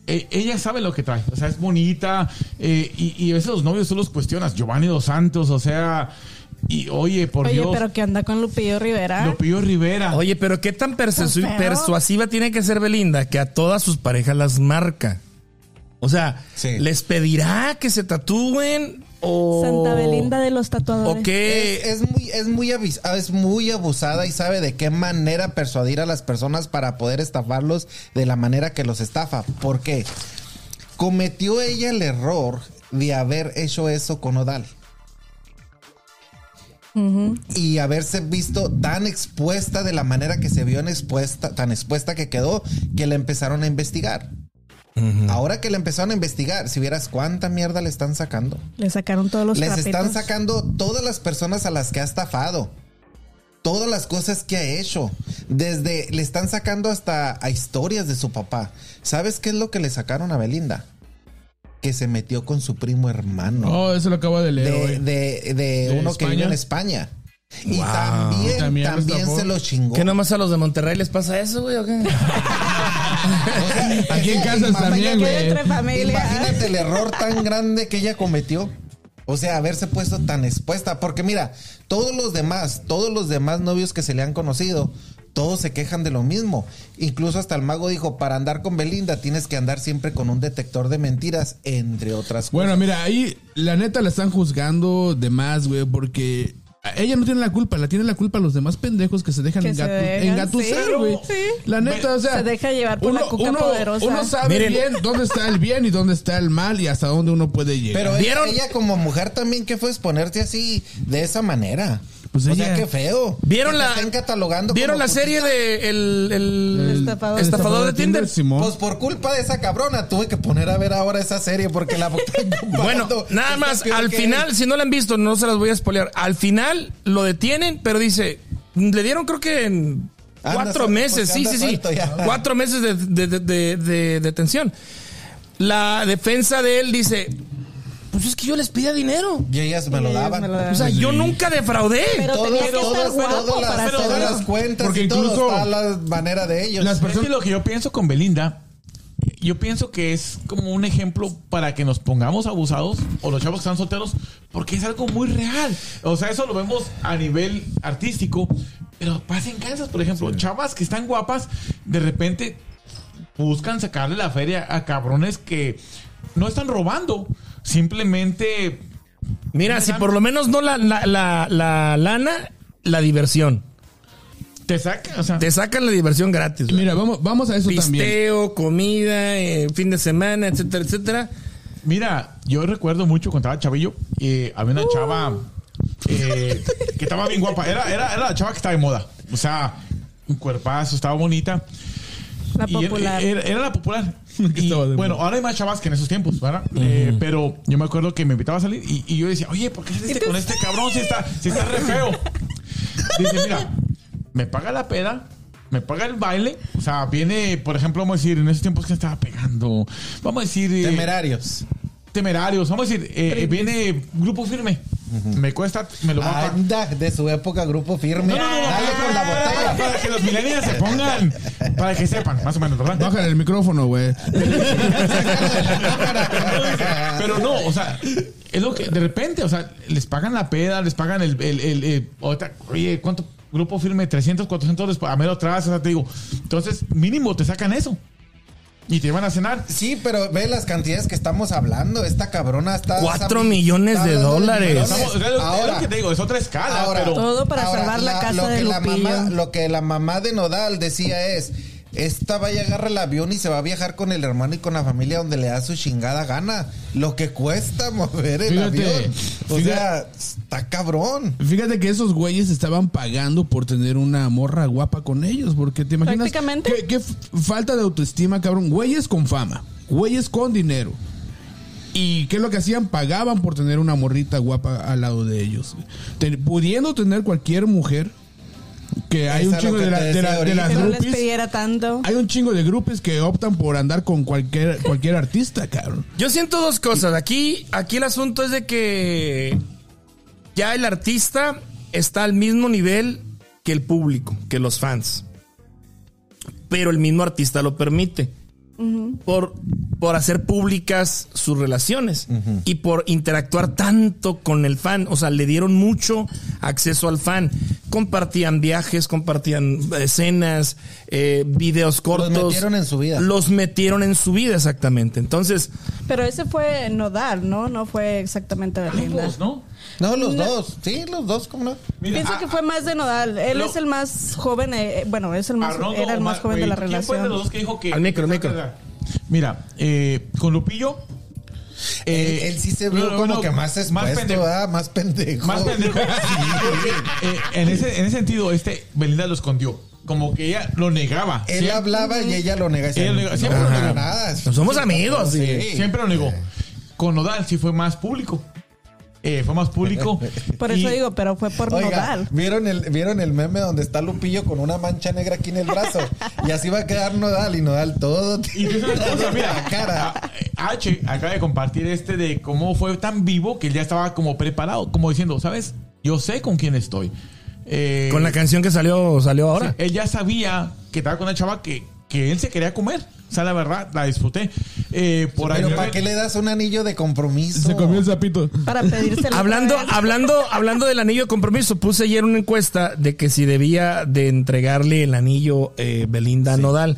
eh, ella sabe lo que trae, o sea, es bonita eh, y, y a veces los novios tú los cuestionas. Giovanni Dos Santos, o sea, y oye, por
Oye,
Dios,
pero que anda con Lupillo Rivera.
Lupillo Rivera.
Oye, pero qué tan persu- persuasiva tiene que ser Belinda que a todas sus parejas las marca. O sea,
Sí.
¿les pedirá que se tatúen o
Santa Belinda de los tatuadores.
o qué?
Es, es muy, es, muy ah, es muy abusada y sabe de qué manera persuadir a las personas para poder estafarlos de la manera que los estafa. ¿Por qué? Cometió ella el error de haber hecho eso con Odal. Y haberse visto tan expuesta de la manera que se vio en expuesta, tan expuesta que quedó, que le empezaron a investigar. Ahora que le empezaron a investigar, si vieras cuánta mierda le están sacando.
Le sacaron todos los
Les
trapitos.
están sacando todas las personas a las que ha estafado. Todas las cosas que ha hecho. Desde le están sacando hasta a historias de su papá. ¿Sabes qué es lo que le sacaron a Belinda? Que se metió con su primo hermano.
Oh, eso lo acabo de leer,
de, de- de
¿De
uno que vive en España. Y
Wow.
también,
También
se lo chingó.
¿Qué nomás a los de Monterrey les pasa eso, güey? o qué?
O sea,
Aquí en
imagínate-
también, güey.
Imagínate el error tan grande que ella cometió. O sea, haberse puesto tan expuesta. Porque mira, todos los demás, todos los demás novios que se le han conocido, todos se quejan de lo mismo. Incluso hasta el mago dijo, para andar con Belinda tienes que andar siempre con un detector de mentiras, entre otras
Bueno,
cosas.
mira, ahí la neta la están juzgando de más, güey, porque ella no tiene la culpa, la tiene la culpa los demás pendejos que se dejan
Que
engatusar, güey.
sí.
La neta, o sea.
Se deja llevar por la cuca poderosa.
Uno sabe
Miren.
bien dónde está el bien y dónde está el mal y hasta dónde uno puede llegar.
Pero ella,
¿Vieron?
ella como mujer también, ¿qué fue exponerte así, de esa manera?
Pues
o
ella-
sea, qué feo.
¿Vieron la
catalogando
¿Vieron la serie de el, el-
El estafador.
estafador de Tinder?
Simón.
Pues por culpa de esa cabrona tuve que poner a ver ahora esa serie porque la
Bueno, nada más, al final, si no la han visto, no se las voy a spoilear. Al final lo detienen, pero dice, le dieron creo que en cuatro meses, sí, sí, sí, cuatro meses de, de- de- de- de detención. La defensa de él dice, pues es que yo les pedía dinero.
Y ellas me lo daban.
me lo daban.
O sea, yo nunca defraudé.
Pero
Todos-
tenías que estar
todas-
guapo
todas las,
para
todas las cuentas
Porque
y todo
incluso
está a la manera de ellos.
las
Es que lo que yo pienso con Belinda, yo pienso que es como un ejemplo para que nos pongamos abusados o los chavos que están solteros, porque es algo muy real. O sea, eso lo vemos a nivel artístico, pero pasa en Kansas, por ejemplo, chavas que están guapas, de repente buscan sacarle la feria a cabrones que no están robando, simplemente
Mira, si por lo menos no la, la, la, la lana, la diversión.
te sacan, o sea,
Te sacan la diversión gratis. güey.
Mira, vamos, vamos a eso también.
Pisteo, comida, eh, fin de semana, etcétera, etcétera.
Mira, yo recuerdo mucho cuando estaba chavillo, eh, había una chava eh, que estaba bien guapa. Era, era, era la chava que estaba de moda. O sea, un cuerpazo, estaba bonita.
La
Y era-
popular.
Era, era la popular. Y, bueno, ahora hay más chavas que en esos tiempos, ¿verdad? Eh, pero yo me acuerdo que me invitaba a salir y, y yo decía, oye, ¿por qué saliste con este cabrón si está, si está re feo? Dice, mira, me paga la peda, me paga el baile. O sea, viene, por ejemplo, vamos a decir, en esos tiempos que estaba pegando. Vamos a decir. eh,
Temerarios.
temerarios. Vamos a decir, eh, viene grupo firme. Me cuesta, me lo va a.
Anda, de su época, grupo firme.
No, no, no,
Dale con la botella.
para que los millennials se pongan, para que sepan, más o menos, ¿verdad?
Bájale el micrófono, güey.
Pero no, o sea, es lo que de repente, o sea, les pagan la peda, les pagan el. el, el- el- otra- oye, ¿cuánto grupo firme? 300, 400 dólares a mero atrás, o sea, te digo. Entonces, mínimo te sacan eso. Y te van a cenar.
Sí, pero ve las cantidades que estamos hablando. Esta cabrona está.
Cuatro millones
está
de dólares.
Estamos- es lo- es
Ahora,
lo que te digo, es otra escala, pero.
Todo para salvar la casa
lo
de
que la mamá, Lo que la mamá de Nodal decía es. Esta vaya a agarrar el avión y se va a viajar con el hermano y con la familia donde le da su chingada gana. Lo que cuesta mover el
Fíjate,
avión. O
fíjate-
sea, está cabrón.
Fíjate que esos güeyes estaban pagando por tener una morra guapa con ellos, porque te imaginas
Prácticamente.
qué, falta de autoestima, cabrón. Güeyes con fama, güeyes con dinero. ¿Y qué es lo que hacían? Pagaban por tener una morrita guapa al lado de ellos. Pudiendo tener cualquier mujer, que hay
Eso
un chingo de, la- de la- las
Que no les pidiera tanto.
Hay un chingo de grupos que optan por andar con cualquier, cualquier artista, cabrón.
Yo siento dos cosas. Aquí, aquí el asunto es de que ya el artista está al mismo nivel que el público, que los fans. Pero el mismo artista lo permite. Por, por hacer públicas sus relaciones y por interactuar tanto con el fan. O sea, le dieron mucho acceso al fan. Compartían viajes, compartían escenas, eh, videos cortos.
metieron en su vida.
Los metieron en su vida, exactamente. Entonces,
Pero ese fue Nodal, ¿no? No fue exactamente Belinda.
Ambos, ¿no?
No, los
No.
dos. Sí, los dos, ¿cómo no?
Mira,
Pienso
ah,
que fue más de Nodal. Él
lo-
es el más joven, eh, bueno, es el más,
Arnoldo
era el más
Omar,
joven de la
¿Quién fue de los
relación.
dos que dijo que...
Al micro, al micro.
Mira, eh, con Lupillo... eh,
él, él sí se vio
no,
como
no,
que más expuesto,
pendejo.
¿verdad? Más pendejo.
Más pendejo. Eh, en, ese, en ese sentido, este Belinda lo escondió. Como que ella lo negaba.
Él
Siempre-
hablaba y ella lo nega.
Ella lo nega, siempre
no,
lo negó.
nada.
Somos amigos, sí.
Siempre lo negó. Con Nodal sí fue más público. Eh, fue más público.
Por eso
Y-
digo, pero fue por
Oiga,
Nodal.
¿vieron el, ¿vieron el meme donde está Lupillo con una mancha negra aquí en el brazo? y así va a quedar Nodal y Nodal todo.
Y cosa, mira,
la cara.
a- H acaba de compartir este de cómo fue tan vivo que él ya estaba como preparado, como diciendo, ¿sabes? Yo sé con quién estoy. Eh,
con la canción que salió, salió ahora.
sí, él ya sabía que estaba con una chava que, que él se quería comer. O sea, la verdad, la disfruté. Eh, por ahí
Pero ¿para qué le das un anillo de compromiso?
Se comió el sapito.
Para pedírselo.
Hablando, hablando, hablando del anillo de compromiso, puse ayer una encuesta de que si debía de entregarle el anillo eh, Belinda a Nodal.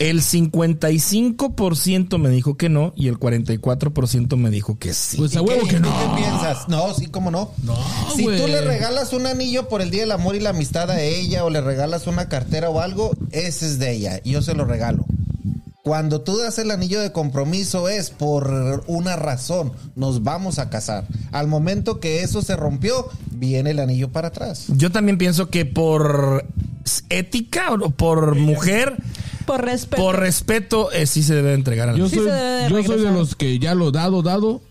El 55% me dijo que no y el 44% me dijo que sí.
Pues a
¿Y
huevo
qué-
que no.
¿Qué piensas? No, sí, cómo no.
No,
Si tú
güey.
le regalas un anillo por el Día del Amor y la Amistad a ella o le regalas una cartera o algo, ese es de ella. y Yo se lo regalo. Cuando tú das el anillo de compromiso es por una razón. Nos vamos a casar. Al momento que eso se rompió, viene el anillo para atrás.
Yo también pienso que por ética o por mujer,
Por respeto.
por respeto, eh, sí se debe entregar al
Yo
Sí
soy,
se debe de
yo soy de
regresar.
los que ya lo dado, dado,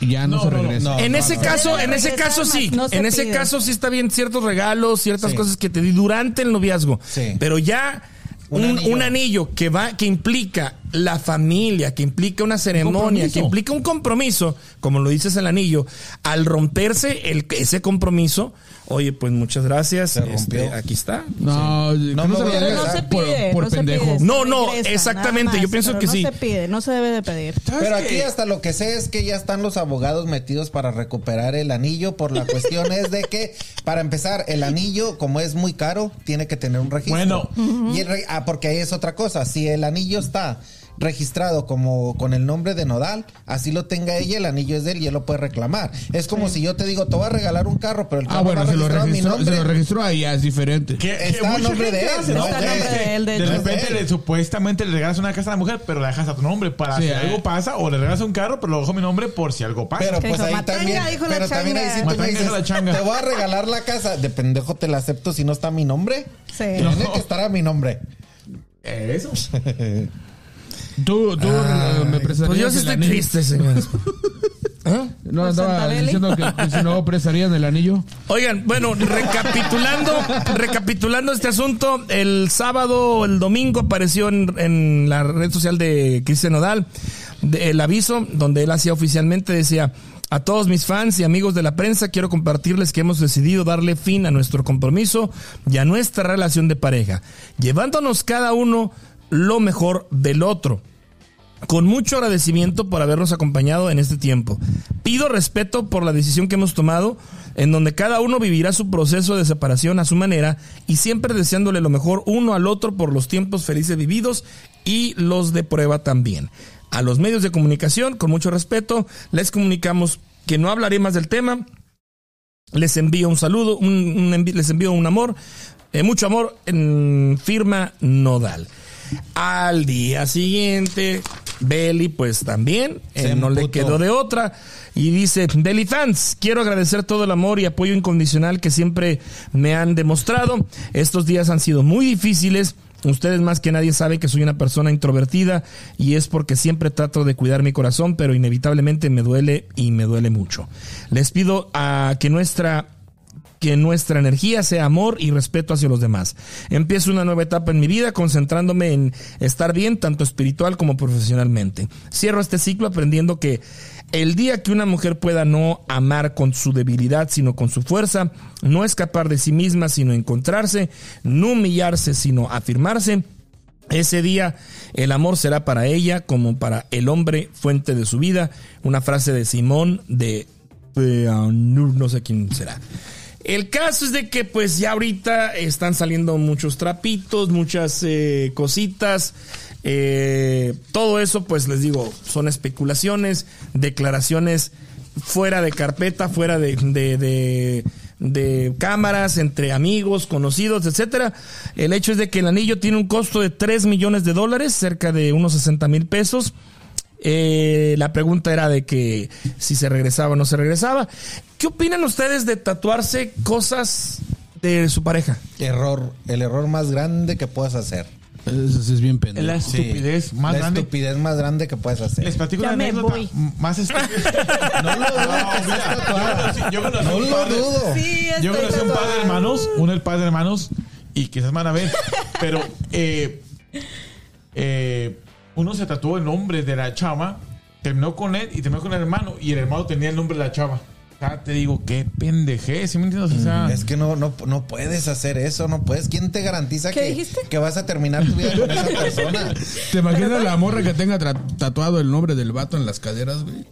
y ya no,
No,
se
no, no,
regresa.
no.
En ese
no.
caso, en ese
regresar,
caso sí.
mas no se
en ese
pide.
caso sí está bien ciertos regalos, ciertas
Sí.
cosas que te di durante el noviazgo.
Sí.
Pero ya
Un anillo.
un anillo que va, que implica la familia, que implica una ceremonia, que implica un compromiso, como lo dices el anillo, al romperse el, ese compromiso, oye, pues muchas gracias.
Se rompió.
este, aquí está.
No,
No
no, se regresa
no se
por,
pide.
por
no se
pendejo.
pide,
No, no,
regresa,
exactamente, yo pienso que
no
sí.
se pide, no se debe de pedir.
¿Sabes
Pero aquí hasta lo que sé es que ya están los abogados metidos para recuperar el anillo por la cuestión es de que, para empezar, el anillo, como es muy caro, tiene que tener un registro.
Bueno.
Y el ah, porque ahí es otra cosa. Si el anillo está registrado como con el nombre de Nodal, así lo tenga ella, el anillo es de él y él lo puede reclamar. Es como si yo te digo, te voy a regalar un carro, pero el carro
Ah, bueno,
va
se lo,
registrado a mi
registró, se lo registró ahí, ya es diferente.
Que
Está a nombre de él,
hace,
no
¿no?
es de
Que-
él, de él, de
de
hecho.
repente
él.
le- supuestamente le regalas una casa a la mujer, pero la dejas a tu nombre para
Sí,
si
eh.
algo pasa, o le regalas un carro, pero lo dejo a mi nombre por si algo pasa.
Pero pues
dijo,
ahí también, pero también ahí sí tú me dices, te voy a regalar la casa, de pendejo te la acepto si no está mi nombre.
Sí.
Tiene que estar a mi nombre.
Eso.
Tú, tú eh, me prestarías
Pues yo sí
el
estoy
anillo?
triste, señores. ¿Ah?
No,
Pues
andaba diciendo que, que si no prestarían el anillo.
Oigan, bueno, recapitulando, recapitulando este asunto, el sábado, el domingo apareció en, en la red social de Cristian Nodal de- el aviso donde él hacía oficialmente, decía, A todos mis fans y amigos de la prensa, quiero compartirles que hemos decidido darle fin a nuestro compromiso y a nuestra relación de pareja, llevándonos cada uno lo mejor del otro. Con mucho agradecimiento por habernos acompañado en este tiempo. Pido respeto por la decisión que hemos tomado, en donde cada uno vivirá su proceso de separación a su manera y siempre deseándole lo mejor uno al otro por los tiempos felices vividos y los de prueba también. A los medios de comunicación, con mucho respeto, les comunicamos que no hablaré más del tema. Les envío un saludo, un- les envío un amor, eh, mucho amor en firma nodal. Al día siguiente, Belly, pues también, eh, no le quedó de otra. Y dice, Belly fans, quiero agradecer todo el amor y apoyo incondicional que siempre me han demostrado. Estos días han sido muy difíciles. Ustedes más que nadie saben que soy una persona introvertida y es porque siempre trato de cuidar mi corazón, pero inevitablemente me duele y me duele mucho. Les pido a que nuestra que nuestra energía sea amor y respeto hacia los demás. Empiezo una nueva etapa en mi vida concentrándome en estar bien tanto espiritual como profesionalmente. Cierro este ciclo aprendiendo que el día que una mujer pueda no amar con su debilidad sino con su fuerza, no escapar de sí misma sino encontrarse, no humillarse sino afirmarse, ese día el amor será para ella como para el hombre fuente de su vida. Una frase de Simón de eh, no sé quién será. El caso es de que pues ya ahorita están saliendo muchos trapitos, muchas eh, cositas. eh, todo eso pues les digo, son especulaciones, declaraciones fuera de carpeta, fuera de, cámaras, entre amigos, conocidos, etcétera. El hecho es de que el anillo tiene un costo de 3 millones de dólares, cerca de unos 60 mil pesos. Eh, la pregunta era de que si se regresaba o no se regresaba. ¿Qué opinan ustedes de tatuarse cosas de su pareja?
Error, el error más grande que puedas hacer.
Eso sí es bien pendejo.
La
Sí.
estupidez más
la
grande.
estupidez más grande que puedes hacer.
Les platico
Ya
una
me
anécdota
voy.
más estúpida.
No lo dudo
yo conocí
No
un
lo
par de-
dudo.
Sí,
Yo
estoy
conocí un par de
tatuada.
hermanos, uno el par de hermanos, y quizás van a ver, pero eh, eh, uno se tatuó el nombre de la chava, terminó con él y terminó con el hermano, y el hermano tenía el nombre de la chava. Te digo, qué pendejez, ¿sí me entiendes? O sea,
Es que no, no, no puedes hacer eso, no puedes. ¿Quién te garantiza
¿Qué
que, vas a terminar tu vida con esa persona?
¿Te imaginas la morra que tenga tatuado el nombre del vato en las caderas, güey?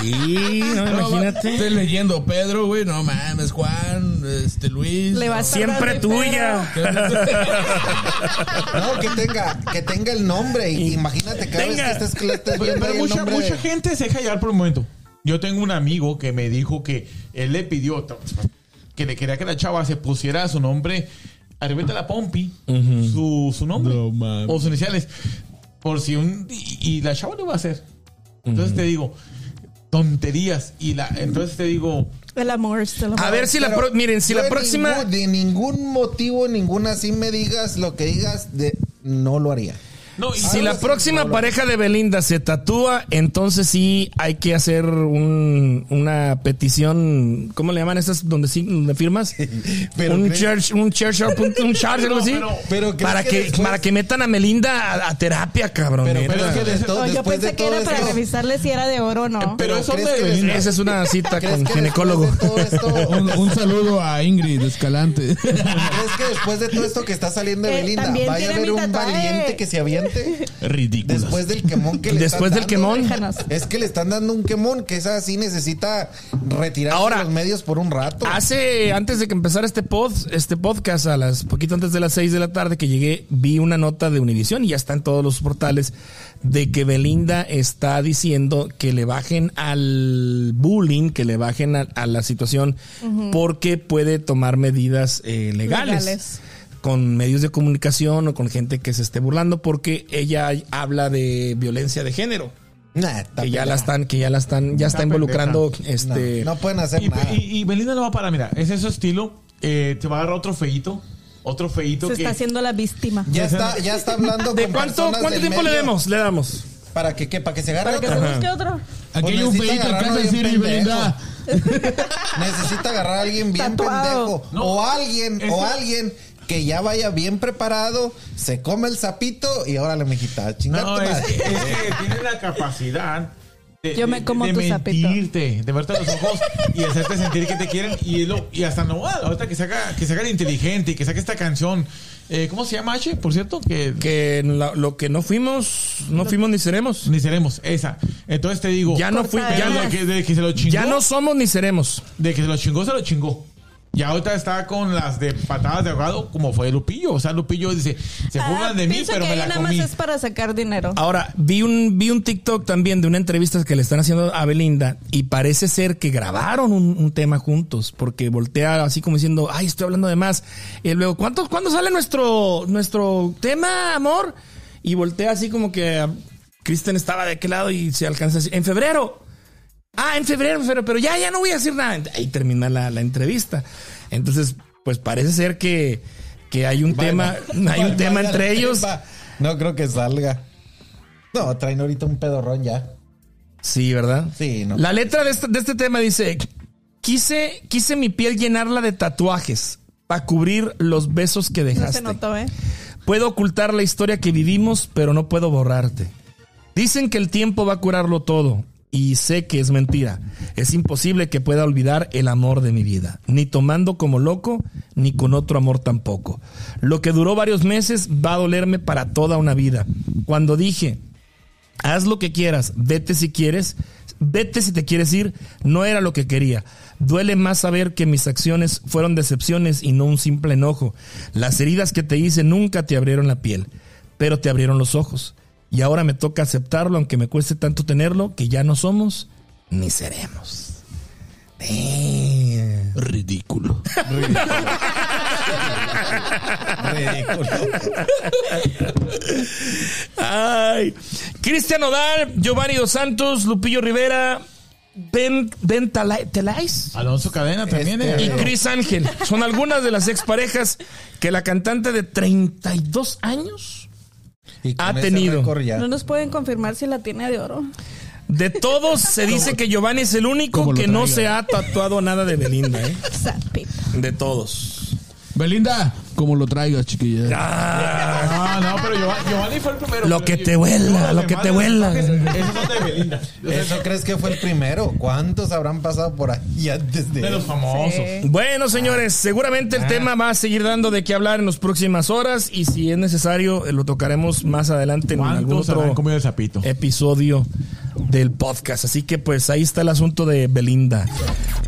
Sí, no,
No,
imagínate.
Estoy leyendo Pedro, güey. No mames, Juan, este Luis.
Le va a
Siempre tuya.
No, que tenga, que tenga el nombre. Y imagínate cada
Tenga.
vez que estés, estés
pero,
viendo
pero
ahí el
mucha,
nombre.
mucha gente se deja llevar por un momento. Yo tengo un amigo que me dijo que él le pidió que le quería que la chava se pusiera su nombre arriba de la pompi, su, su nombre
No
o sus iniciales, por si un y, y la chava lo va a hacer. Entonces te digo tonterías y la entonces te digo
El amor, el amor.
A ver si la pro- miren, si la próxima
ningún- de ningún motivo, ninguna así me digas lo que digas, de, no lo haría.
No y
Si la próxima
no
pareja de Belinda se tatúa, entonces sí hay que hacer un, una petición, ¿cómo le llaman esas donde sí donde firmas?
Pero
un church, un church, un charge, algo así.
pero-
pero ¿crees
para
que
que,
después-
para que metan a Melinda a, a terapia, cabrón.
Pero, es que de todo-
yo pensé
de
que
todo
era para revisarle si era de oro o no.
pero
pero
eso
¿crees
de
que
Belinda.
Esa es una cita
¿crees
con ginecólogo.
después de todo esto-
Un, un saludo a Ingrid Escalante.
¿Crees que después de todo esto que está saliendo de
Eh,
Belinda,
también
vaya a haber un
tatuaje.
valiente que se aviente?
Ridículo.
Después del quemón que le
Después
están
del quemón.
Déjanos.
Es que le están dando un quemón que esa sí necesita retirarse
Ahora,
de los medios por un rato.
Hace, antes de que empezara este pod, este podcast, a las poquito antes de las 6 de la tarde que llegué, vi una nota de Univision y ya está en todos los portales de que Belinda está diciendo que le bajen al bullying, que le bajen a, a la situación porque puede tomar medidas eh, legales.
Legales.
Con medios de comunicación o con gente que se esté burlando porque ella habla de violencia de género
Nah,
que ya
pendeja.
la están que ya la están ya está
Está
involucrando
No,
este
no pueden hacer
y,
nada.
y- y Belinda no va para, mira, ese es su estilo, eh, te va a agarrar otro feito, otro feito
Se
que
está haciendo la víctima.
ya está, ya está hablando
¿De
con
cuánto, cuánto
del
tiempo le damos? Le damos.
¿Para que qué? ¿Para que se agarre
Para que se busque otro.
Aquí
Pues
hay un
necesita
feito en casa de Siri. Belinda.
Necesita agarrar a alguien bien
Tatuado.
pendejo.
No.
o alguien,
Ese-
o alguien que ya vaya bien preparado, se come el sapito y órale, mijita, chingate
No, es que, es que tiene la capacidad de,
Yo me
de-
como
de
tu sapito.
mentirte, de verte a los ojos y hacerte sentir que te quieren y, lo- y hasta no, ah, ahorita que saca, que saca el inteligente y que saque esta canción. Eh, ¿Cómo se llama H? Por cierto, que,
Que la- lo que no fuimos, no fuimos ni seremos.
ni seremos, esa. Entonces te digo,
Ya no fui,
Corta
ya
de,
no,
de-
que, de que se lo chingó,
ya no somos ni seremos.
de que se lo chingó, se lo chingó. Y ahorita está con las de patadas de ahogado, como fue Lupillo. O sea, Lupillo dice, se
Ah,
burlan de mí, pero
que
me
ahí
la
nada
comí.
más es para sacar dinero.
Ahora, vi un, vi un TikTok también de una entrevista que le están haciendo a Belinda y parece ser que grabaron un, un tema juntos porque voltea así como diciendo, ay, estoy hablando de más. Y luego, ¿cuánto, ¿cuándo sale nuestro, nuestro tema, amor? Y voltea así como que ah, Kristen estaba de aquel lado y se alcanza así, en febrero. Ah, en febrero, febrero, pero ya, ya no voy a decir nada. Ahí termina la, la entrevista. Entonces, pues parece ser que, que hay un tema, hay un tema
vaya
entre
el
ellos.
tema. No creo que salga. No, traen ahorita un pedorrón ya.
Sí, ¿verdad?
Sí, no.
La letra de este, de este tema dice, quise, quise mi piel llenarla de tatuajes para cubrir los besos que
No
dejaste.
se notó, ¿eh?
Puedo ocultar la historia que vivimos, pero no puedo borrarte. Dicen que el tiempo va a curarlo todo, y sé que es mentira. Es imposible que pueda olvidar el amor de mi vida, ni tomando como loco, ni con otro amor tampoco. Lo que duró varios meses va a dolerme para toda una vida. Cuando dije, haz lo que quieras, vete si quieres, vete si te quieres ir, no era lo que quería. Duele más saber que mis acciones fueron decepciones y no un simple enojo. Las heridas que te hice nunca te abrieron la piel, pero te abrieron los ojos. Y ahora me toca aceptarlo, aunque me cueste tanto tenerlo, que ya no somos ni seremos. Damn. Ridículo.
Ridículo.
Ay. Cristian Odal, Giovanni Dos Santos, Lupillo Rivera, Ben, ben Telais
Alonso Cadena también.
Este-
eh.
y Chris Ángel. Son algunas de las exparejas que la cantante de 32 años,
Y
Ha tenido.
No nos pueden confirmar si la tiene de oro.
de todos se dice que Giovanni es el único que no se ha tatuado nada de Belinda, ¿eh? De todos.
Belinda, como lo traigas, chiquilla.
Ah,
No, no, pero Giovanni, Giovanni fue el primero.
Lo que te huela,
los
lo que te huela.
tatuajes, Esos son de Belinda.
¿Eso crees que fue el primero? ¿Cuántos habrán pasado por ahí antes de
De los famosos.
Sí.
Bueno, señores, seguramente el tema va a seguir dando de qué hablar en las próximas horas y si es necesario eh, lo tocaremos más adelante en algún
¿Cuántos habrán
otro episodio del podcast. Así que pues ahí está el asunto de Belinda.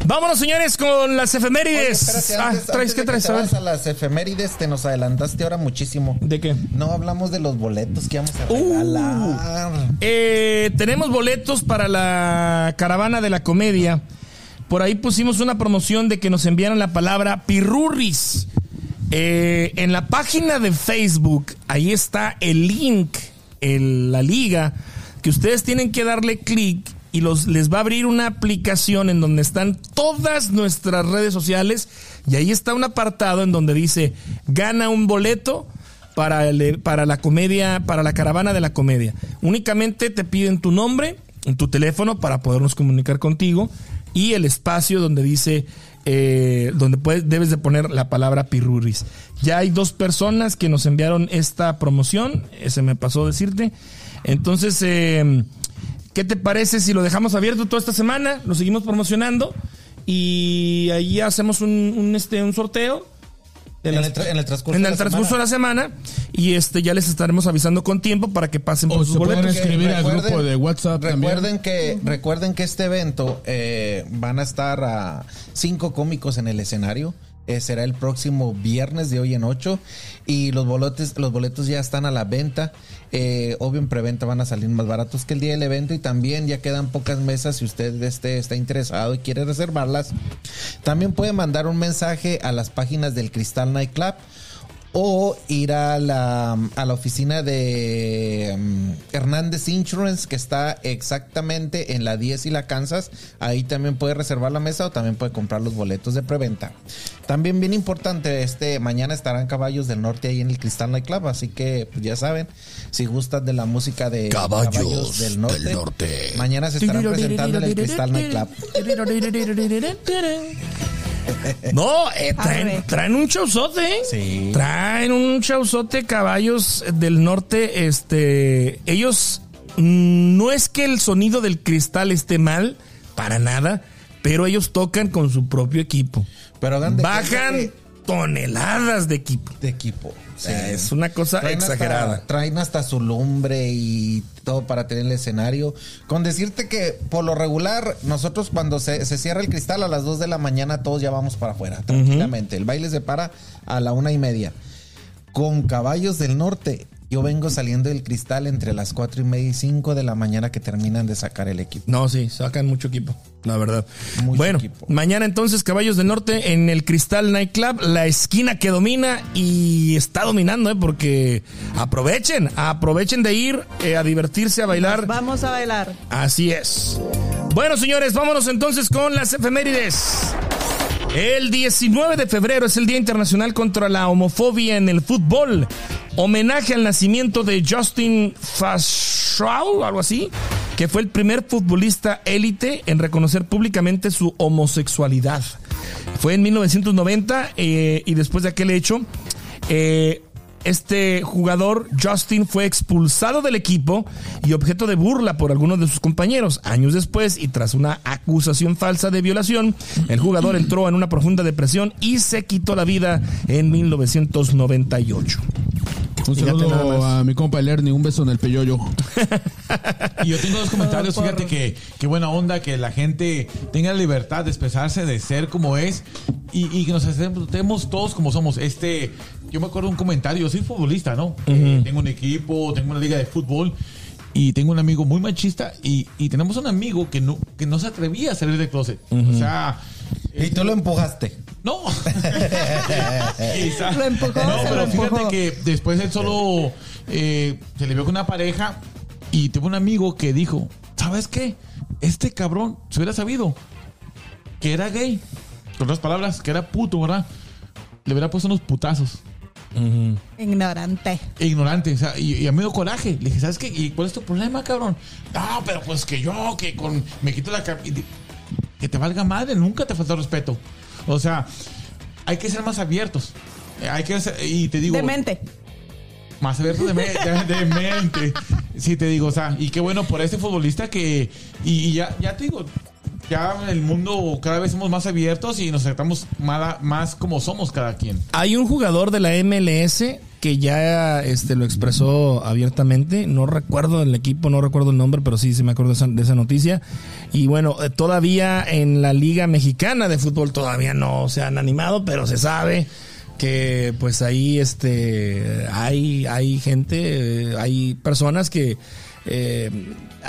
Vámonos, señores, con las
Oye,
efemérides.
espérate,
ah, ¿traes
antes
qué traes?
que te
a
las efemérides, te nos adelantaste ahora muchísimo.
¿De qué?
No hablamos de los boletos que vamos a
Uh.
regalar.
Eh, tenemos boletos para la caravana de la comedia. Por ahí pusimos una promoción de que nos enviaran la palabra pirurris. Eh, en la página de Facebook, ahí está el link, el- la liga, que ustedes tienen que darle clic y los, les va a abrir una aplicación en donde están todas nuestras redes sociales y ahí está un apartado en donde dice gana un boleto para, el- para la comedia, para la caravana de la comedia. Únicamente te piden tu nombre, tu teléfono para podernos comunicar contigo y el espacio donde dice, eh, donde puedes, debes de poner la palabra pirurris. Ya hay dos personas que nos enviaron esta promoción, ese me pasó decirte. Entonces, eh, ¿qué te parece si lo dejamos abierto toda esta semana? Lo seguimos promocionando y ahí hacemos un, un, este, un sorteo.
En
las-
el, tra- en el transcurso,
en
de la
transcurso de
semana.
la semana y este ya les estaremos avisando con tiempo para que pasen por
O
sus boletos.
escribir al
recuerden-
grupo de WhatsApp
Recuerden que, recuerden que este evento eh, van a estar a cinco cómicos en el escenario. Eh, será el próximo viernes de hoy en 8 y los boletos, los boletos ya están a la venta. Eh, obvio en preventa van a salir más baratos que el día del evento y también ya quedan pocas mesas si usted este, está interesado y quiere reservarlas. También puede mandar un mensaje a las páginas del Cristal Night Club o ir a la, a la oficina de mm, Hernández Insurance que está exactamente en la 10 y la Kansas. Ahí también puede reservar la mesa o también puede comprar los boletos de preventa. También bien importante, este mañana estarán Caballos del Norte ahí en el Cristal Night Club, así que pues, ya saben, si gustan de la música de
Caballos
del, norte,
del Norte.
mañana se estarán presentando en el Cristal Night Club.
No, eh, traen, traen un showzote, ¿eh?
Sí.
Traen un showzote caballos del norte. Este, ellos mm, no es que el sonido del cristal esté mal, para nada, pero ellos tocan con su propio equipo.
Pero de
Bajan
que-
toneladas de equipo.
de equipo.
Sea, es una cosa
Traen
exagerada.
Hasta, traen hasta su lumbre y todo para tener el escenario. Con decirte que por lo regular, nosotros cuando se, se cierra el cristal a las 2 de la mañana, todos ya vamos para afuera, tranquilamente. El baile se para a la una y media. Con caballos del norte, yo vengo saliendo del cristal entre las 4 y media y 5 de la mañana que terminan de sacar el equipo.
No, sí, sacan mucho equipo, la verdad.
Mucho
bueno,
equipo.
mañana entonces Caballos del Norte en el Cristal Nightclub, la esquina que domina y está dominando, ¿eh? porque aprovechen, aprovechen de ir eh, a divertirse, a bailar.
Vamos a bailar.
Así es. Bueno, señores, vámonos entonces con las efemérides. El 19 de febrero es el Día Internacional contra la Homofobia en el Fútbol. Homenaje al nacimiento de Justin Fashaw, algo así, que fue el primer futbolista élite en reconocer públicamente su homosexualidad. Fue en 1990 eh, y después de aquel hecho, eh, este jugador, Justin, fue expulsado del equipo y objeto de burla por algunos de sus compañeros. Años después, y tras una acusación falsa de violación, el jugador entró en una profunda depresión y se quitó la vida en 1998.
Un
Fíjate nada
saludo
más.
a mi compa el Ernie, un beso en el peyoyo.
Y yo tengo dos comentarios, fíjate que qué buena onda que la gente tenga la libertad de expresarse, de ser como es y, y que nos aceptemos todos como somos. Este, yo me acuerdo de un comentario, yo soy futbolista, ¿no? Eh, tengo un equipo, tengo una liga de fútbol y tengo un amigo muy machista y, y tenemos un amigo que no, que no se atrevía a salir del closet. O sea...
Y tú lo empujaste.
No. Quizá.
Lo empujó,
No,
se
pero
lo
fíjate
empujó.
que después él solo eh, se le vio con una pareja y tuvo un amigo que dijo, ¿sabes qué? Este cabrón, se hubiera sabido que era gay, con otras palabras, que era puto, ¿verdad? Le hubiera puesto unos putazos.
Ignorante.
Ignorante, o sea, y, y a mí me dio coraje. Le dije, ¿sabes qué? ¿Y cuál es tu problema, cabrón? No, pero pues que yo, que con. Me quito la. Que te valga madre, nunca te falta respeto. O sea, hay que ser más abiertos. Eh, Hay que ser- y te digo.
Demente.
Más abiertos de, me- de- de mente. Sí, te digo, o sea, y qué bueno por este futbolista que. Y, y ya, ya te digo. Ya en el mundo cada vez somos más abiertos y nos tratamos más, más como somos cada quien.
Hay un jugador de la MLS que ya este, lo expresó abiertamente. No recuerdo el equipo, no recuerdo el nombre, pero sí, sí me acuerdo de esa, de esa noticia. Y bueno, eh, todavía en la Liga Mexicana de Fútbol todavía no se han animado, pero se sabe que pues ahí este hay, hay gente, eh, hay personas que eh,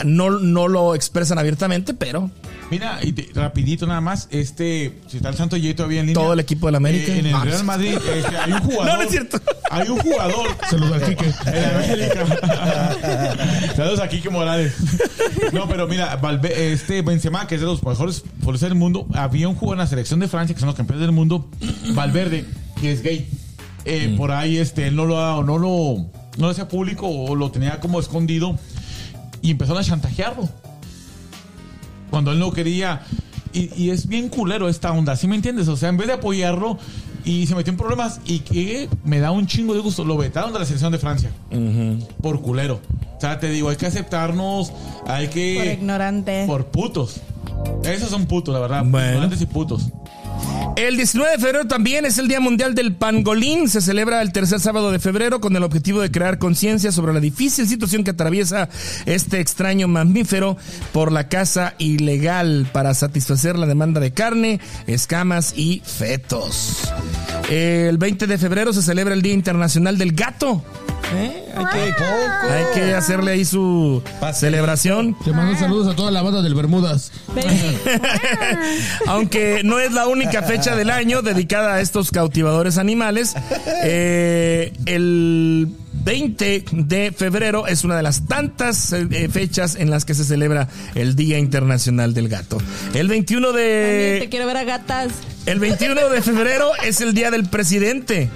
no, no lo expresan abiertamente, pero
Mira, y te- rapidito nada más, este, si está el Santo J todavía en línea.
Todo el equipo del América.
Eh, en el
Ah,
Real. Madrid este, hay un jugador.
No, no es cierto.
Hay un jugador.
Saludos al Quique.
En América. Saludos a Kike Morales. No, pero mira, Valve- este Benzema, que es de los mejores futbolistas del mundo, había un jugador en la selección de Francia, que son los campeones del mundo, Valverde, que es gay. Eh, Por ahí, este, él no lo, ha- no lo, no lo hacía público o lo tenía como escondido y empezaron a chantajearlo cuando él no quería. Y, y es bien culero esta onda, ¿sí me entiendes? O sea, en vez de apoyarlo y se metió en problemas y que me da un chingo de gusto, lo vetaron de la selección de Francia. Por culero. O sea, te digo, hay que aceptarnos, hay que...
Por ignorante.
Por putos. Esos son putos, la verdad.
Bueno.
Ignorantes y putos.
El 19 de febrero también es el Día Mundial del Pangolín. Se celebra el tercer sábado de febrero con el objetivo de crear conciencia sobre la difícil situación que atraviesa este extraño mamífero por la caza ilegal para satisfacer la demanda de carne, escamas y fetos. El 20 de febrero se celebra el Día Internacional del Gato. ¿Eh? Hay, que, hay que hacerle ahí su celebración.
Te mando saludos a toda la banda del Bermudas.
Aunque no es la única fecha del año dedicada a estos cautivadores animales, eh, el 20 de febrero es una de las tantas eh, fechas en las que se celebra el Día Internacional del Gato. El 21
También
de
te quiero ver a gatas.
el 21 de febrero es el Día del Presidente.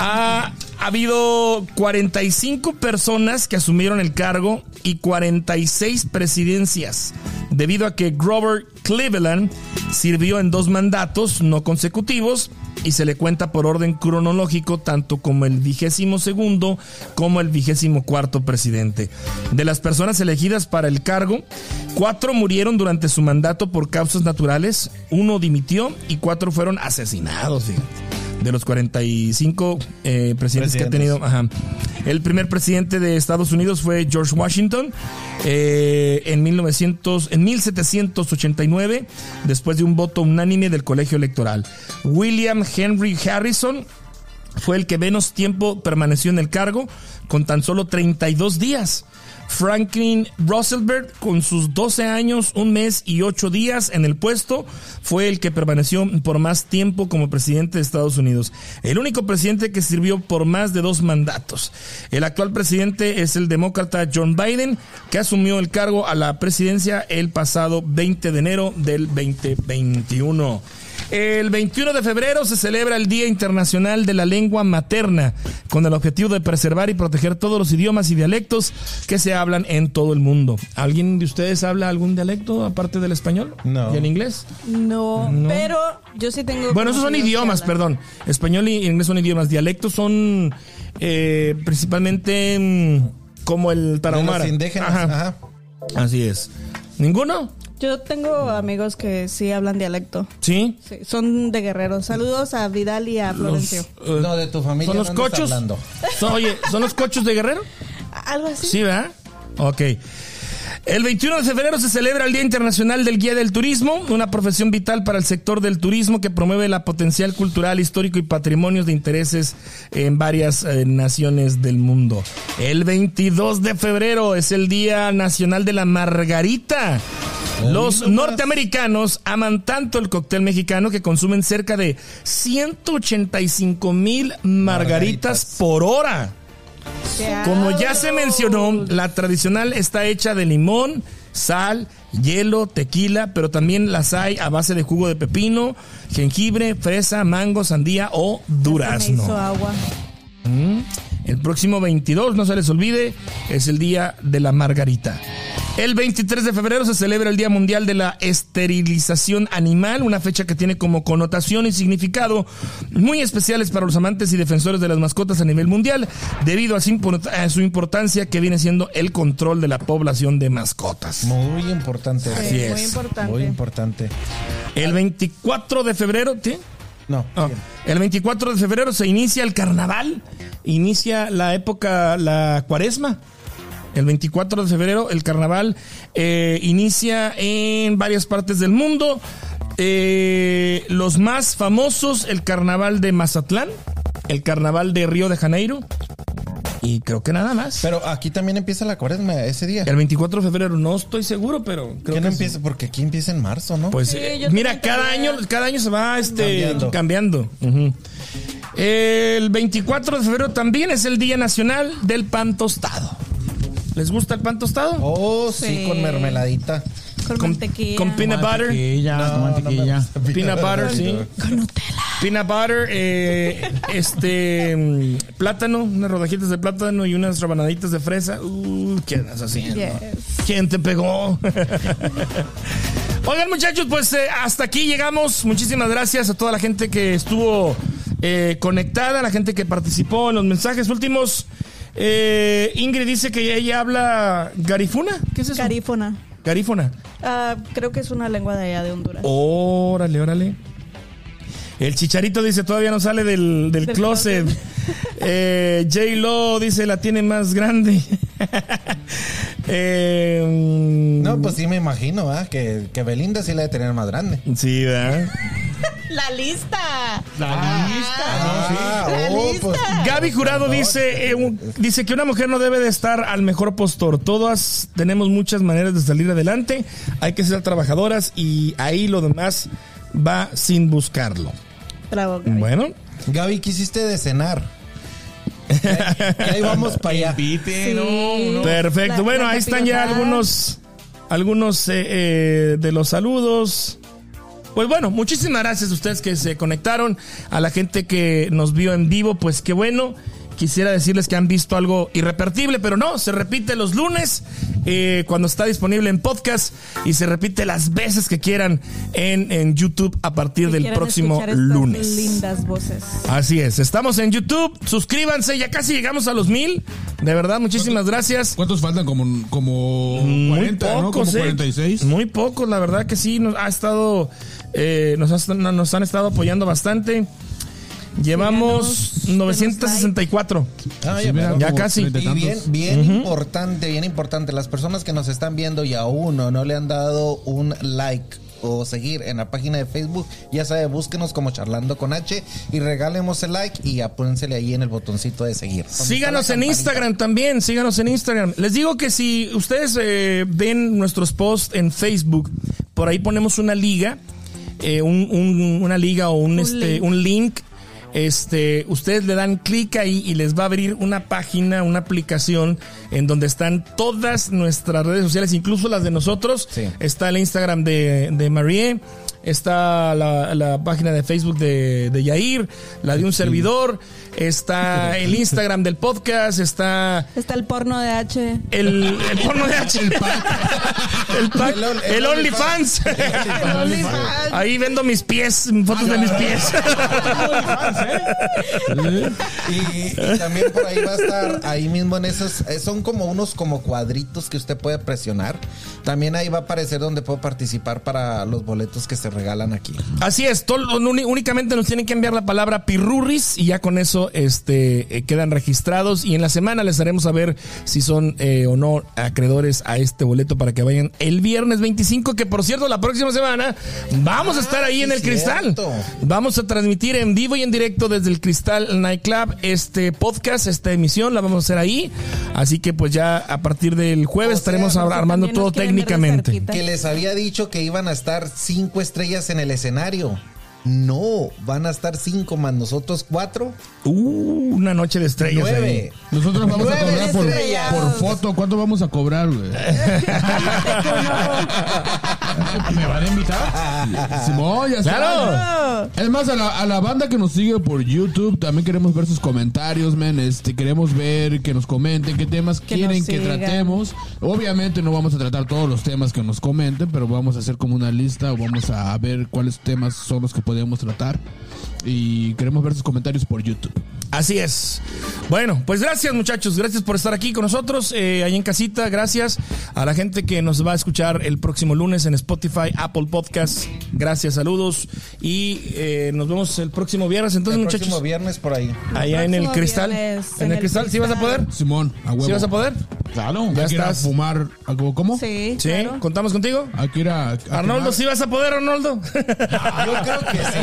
Ha, ha habido 45 personas que asumieron el cargo y 46 presidencias. Debido a que Grover Cleveland sirvió en dos mandatos no consecutivos y se le cuenta por orden cronológico tanto como el vigésimo segundo como el vigésimo cuarto presidente. De las personas elegidas para el cargo, cuatro murieron durante su mandato por causas naturales, uno dimitió y cuatro fueron asesinados. fíjate. De los 45 eh, presidentes que ha tenido, ajá. El primer presidente de Estados Unidos fue George Washington eh, en 1900, en 1789, después de un voto unánime del colegio electoral. William Henry Harrison fue el que menos tiempo permaneció en el cargo, con tan solo 32 días. Franklin Roosevelt, con sus 12 años, un mes y 8 días en el puesto, fue el que permaneció por más tiempo como presidente de Estados Unidos. El único presidente que sirvió por más de dos mandatos. El actual presidente es el demócrata John Biden, que asumió el cargo a la presidencia el pasado 20 de enero del 2021. El 21 de febrero se celebra el Día Internacional de la Lengua Materna, con el objetivo de preservar y proteger todos los idiomas y dialectos que se hablan en todo el mundo. ¿Alguien de ustedes habla algún dialecto aparte del español?
No.
¿Y en inglés?
No, pero yo sí tengo.
Bueno, esos son idiomas, perdón. Español y inglés son idiomas. Dialectos son eh, principalmente mm, como el tarahumara.
los indígenas.
Ajá.
Ajá.
Así es. ¿Ninguno?
Yo tengo amigos que sí hablan dialecto.
¿Sí?
Sí, son de guerreros. Saludos a Vidal y a Florencio.
eh,
No, de tu familia.
¿Son los
no
cochos?
hablando.
Son- oye, ¿son los cochos de Guerrero?
Algo así.
Sí, ¿verdad? Ok. El 21 de febrero se celebra el Día Internacional del Guía del Turismo, una profesión vital para el sector del turismo que promueve la potencial cultural, histórico y patrimonios de intereses en varias eh, naciones del mundo. El 22 de febrero es el Día Nacional de la Margarita. Los norteamericanos aman tanto el cóctel mexicano que consumen cerca de 185 mil margaritas
Margaritas.
por hora.
¡Qué
Como ya se mencionó, la tradicional está hecha de limón, sal, hielo, tequila, pero también las hay a base de jugo de pepino, jengibre, fresa, mango, sandía o durazno.
agua.
Mm. El próximo 22, no se les olvide, es el día de la margarita. El 23 de febrero se celebra el Día Mundial de la Esterilización Animal, una fecha que tiene como connotación y significado muy especiales para los amantes y defensores de las mascotas a nivel mundial, debido a su, importancia que viene siendo el control de la población de mascotas.
Muy importante.
Sí,
Así
muy
es.
importante.
Muy importante.
El 24 de febrero, ¿sí?
No.
Ah, el 24 de febrero se inicia el carnaval, inicia la época, la cuaresma. El 24 de febrero el carnaval eh, inicia en varias partes del mundo. Eh, los más famosos, el carnaval de Mazatlán, el carnaval de Río de Janeiro y creo que nada más.
Pero aquí también empieza la cuaresma ese día.
el 24 de febrero no estoy seguro, pero creo
¿Qué
que
no
sí.
empieza? Porque aquí empieza en marzo, ¿no?
Pues
Sí,
eh, mira, cada año, cada año se va este, cambiando.
Cambiando.
El 24 de febrero también es el Día Nacional del Pan Tostado. ¿Les gusta el pan tostado?
Oh, sí,
Sí.
con mermeladita.
Con, mantequilla.
con peanut butter.
Mantequilla,
No,
con mantequilla.
no me gusta.
Peanut butter, sí.
Con Nutella.
Peanut butter, eh, este mm, plátano, unas rodajitas de plátano y unas rabanaditas de fresa. Uh, ¿qué andas haciendo?
Yes.
¿Quién te pegó? Oigan, muchachos, pues eh, hasta aquí llegamos. Muchísimas gracias a toda la gente que estuvo eh, conectada, a la gente que participó en los mensajes últimos. Eh, Ingrid dice que ella habla garifuna. ¿Qué es eso?
Carífona.
Garífona.
Ah, creo que es una lengua de allá de Honduras.
Órale, órale. El chicharito dice todavía no sale del, del
Del
closet. Eh, J Lo dice la tiene más grande. Eh, mm,
No, pues sí me imagino, ¿ah? Que, que Belinda sí la de tener más grande.
Sí, ¿verdad?
La lista.
La lista.
Ah,
La
oh,
lista.
pues.
Gaby Jurado dice, eh, un- dice que una mujer no debe de estar al mejor postor. Todas tenemos muchas maneras de salir adelante. Hay que ser trabajadoras y ahí lo demás va sin buscarlo.
Bravo, Gaby.
Bueno,
Gaby, ¿qué hiciste de cenar? Ahí vamos para allá.
Invite,
Sí.
no, no.
Perfecto.
La-
bueno,
la
ahí están ya algunos, algunos eh, eh, de los saludos. Pues bueno, muchísimas gracias a ustedes que se conectaron, a la gente que nos vio en vivo, pues qué bueno. quisiera decirles que han visto algo irrepetible, pero no, se repite los lunes eh, cuando está disponible en podcast y se repite las veces que quieran en, en YouTube a partir del próximo lunes.
Lindas voces.
Así es, estamos en YouTube, suscríbanse, ya casi llegamos a los mil, de verdad, muchísimas gracias.
¿Cuántos faltan? Como, como
Muy
40, ¿no? Como
pocos, ¿eh?
46.
Muy pocos, la verdad que sí, nos ha estado, eh, nos, ha- nos han estado apoyando bastante. Llevamos
Síganos,
964.
Ah, ya,
Ya casi.
y
bien, bien importante, bien importante. Las personas que nos están viendo y aún no, no le han dado un like o seguir en la página de Facebook, ya sabe, búsquenos como Charlando con H y regálemos el like y apúrensele ahí en el botoncito de seguir.
Síganos en. Instagram también, síganos en Instagram. Les digo que si ustedes eh, ven nuestros posts en Facebook, por ahí ponemos una liga, eh, un- un- una liga o un, este,
link.
un link. Este, ustedes le dan clic ahí y les va a abrir una página, una aplicación en donde están todas nuestras redes sociales, incluso las de nosotros.
Sí.
Está el Instagram de, de Marie, está la, la página de Facebook de, de Yair, la de un servidor, está el Instagram del podcast, está
Está el porno de H.
el, el porno de H, el pack, el, pack,
El el
el
OnlyFans.
Ahí vendo mis pies, fotos de mis pies.
Y, y también por ahí va a estar, ahí mismo en esos, eh, son como unos como cuadritos que usted puede presionar. También ahí va a aparecer donde puedo participar para los boletos que se regalan aquí.
Así es, todo- únicamente nos tienen que enviar la palabra pirurris y ya con eso este, eh, quedan registrados y en la semana les haremos saber si son eh, o no acreedores a este boleto para que vayan el viernes 25, que por cierto la próxima semana vamos a estar ahí
Ah,
en
sí,
el Cristal.
cierto.
Vamos a transmitir en vivo y en directo desde el Cristal Nightclub este podcast, esta emisión la vamos a hacer ahí, así que pues ya a partir del jueves
O sea,
estaremos armando todo técnicamente.
Que les había dicho que iban a estar cinco estrellas en el escenario. No, van a estar cinco más nosotros cuatro.
Uh, una noche de estrellas ahí.
Nueve.
Nosotros vamos a cobrar por,
estrellas.
por foto. ¿Cuánto vamos a cobrar, güey?
¿Me van a invitar?
Simón, ya está.
Claro.
Es más, a la, a la banda que nos sigue por YouTube, también queremos ver sus comentarios, men. Este, queremos ver que nos comenten qué temas
Que
quieren que tratemos. Obviamente no vamos a tratar todos los temas que nos comenten, pero vamos a hacer como una lista o vamos a ver cuáles temas son los que podemos tratar. Y queremos ver sus comentarios por YouTube.
Así es. Bueno, pues gracias muchachos, gracias por estar aquí con nosotros, eh, ahí en casita, gracias a la gente que nos va a escuchar el próximo lunes en Spotify, Apple Podcasts, gracias, saludos y eh, nos vemos el próximo viernes, entonces
El
muchachos,
próximo viernes por ahí.
allá en el cristal,
viernes,
en,
en
el
el
cristal, ¿sí vas a poder?
Simón, a huevo.
¿Sí vas a poder?
Claro.
Ya
Hay que ir a
estás.
fumar algo. ¿Cómo?
Sí,
Sí,
claro.
contamos contigo.
Hay que ir a. a
Arnoldo,
quemar.
¿sí vas a poder, Arnoldo?
Yo creo que sí.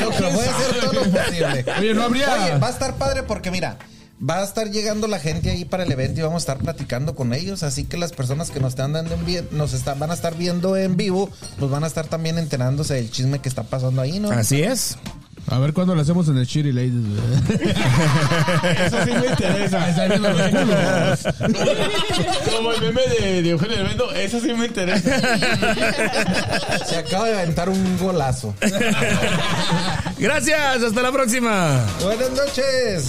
Yo creo voy a hacer todo lo posible.
Oye, no habría-
Oye, va a estar padre porque mira, va a estar llegando la gente ahí para el evento y vamos a estar platicando con ellos, así que las personas que nos están dando en nos están, van a estar viendo en vivo, pues van a estar también enterándose del chisme que está pasando ahí, ¿no?
Así es.
A ver cuándo lo hacemos en el Shitty Ladies.
Eso sí me interesa. Como el meme de, de Eugenio eso sí me interesa.
Se acaba de aventar un golazo.
Gracias, hasta la próxima.
Buenas noches.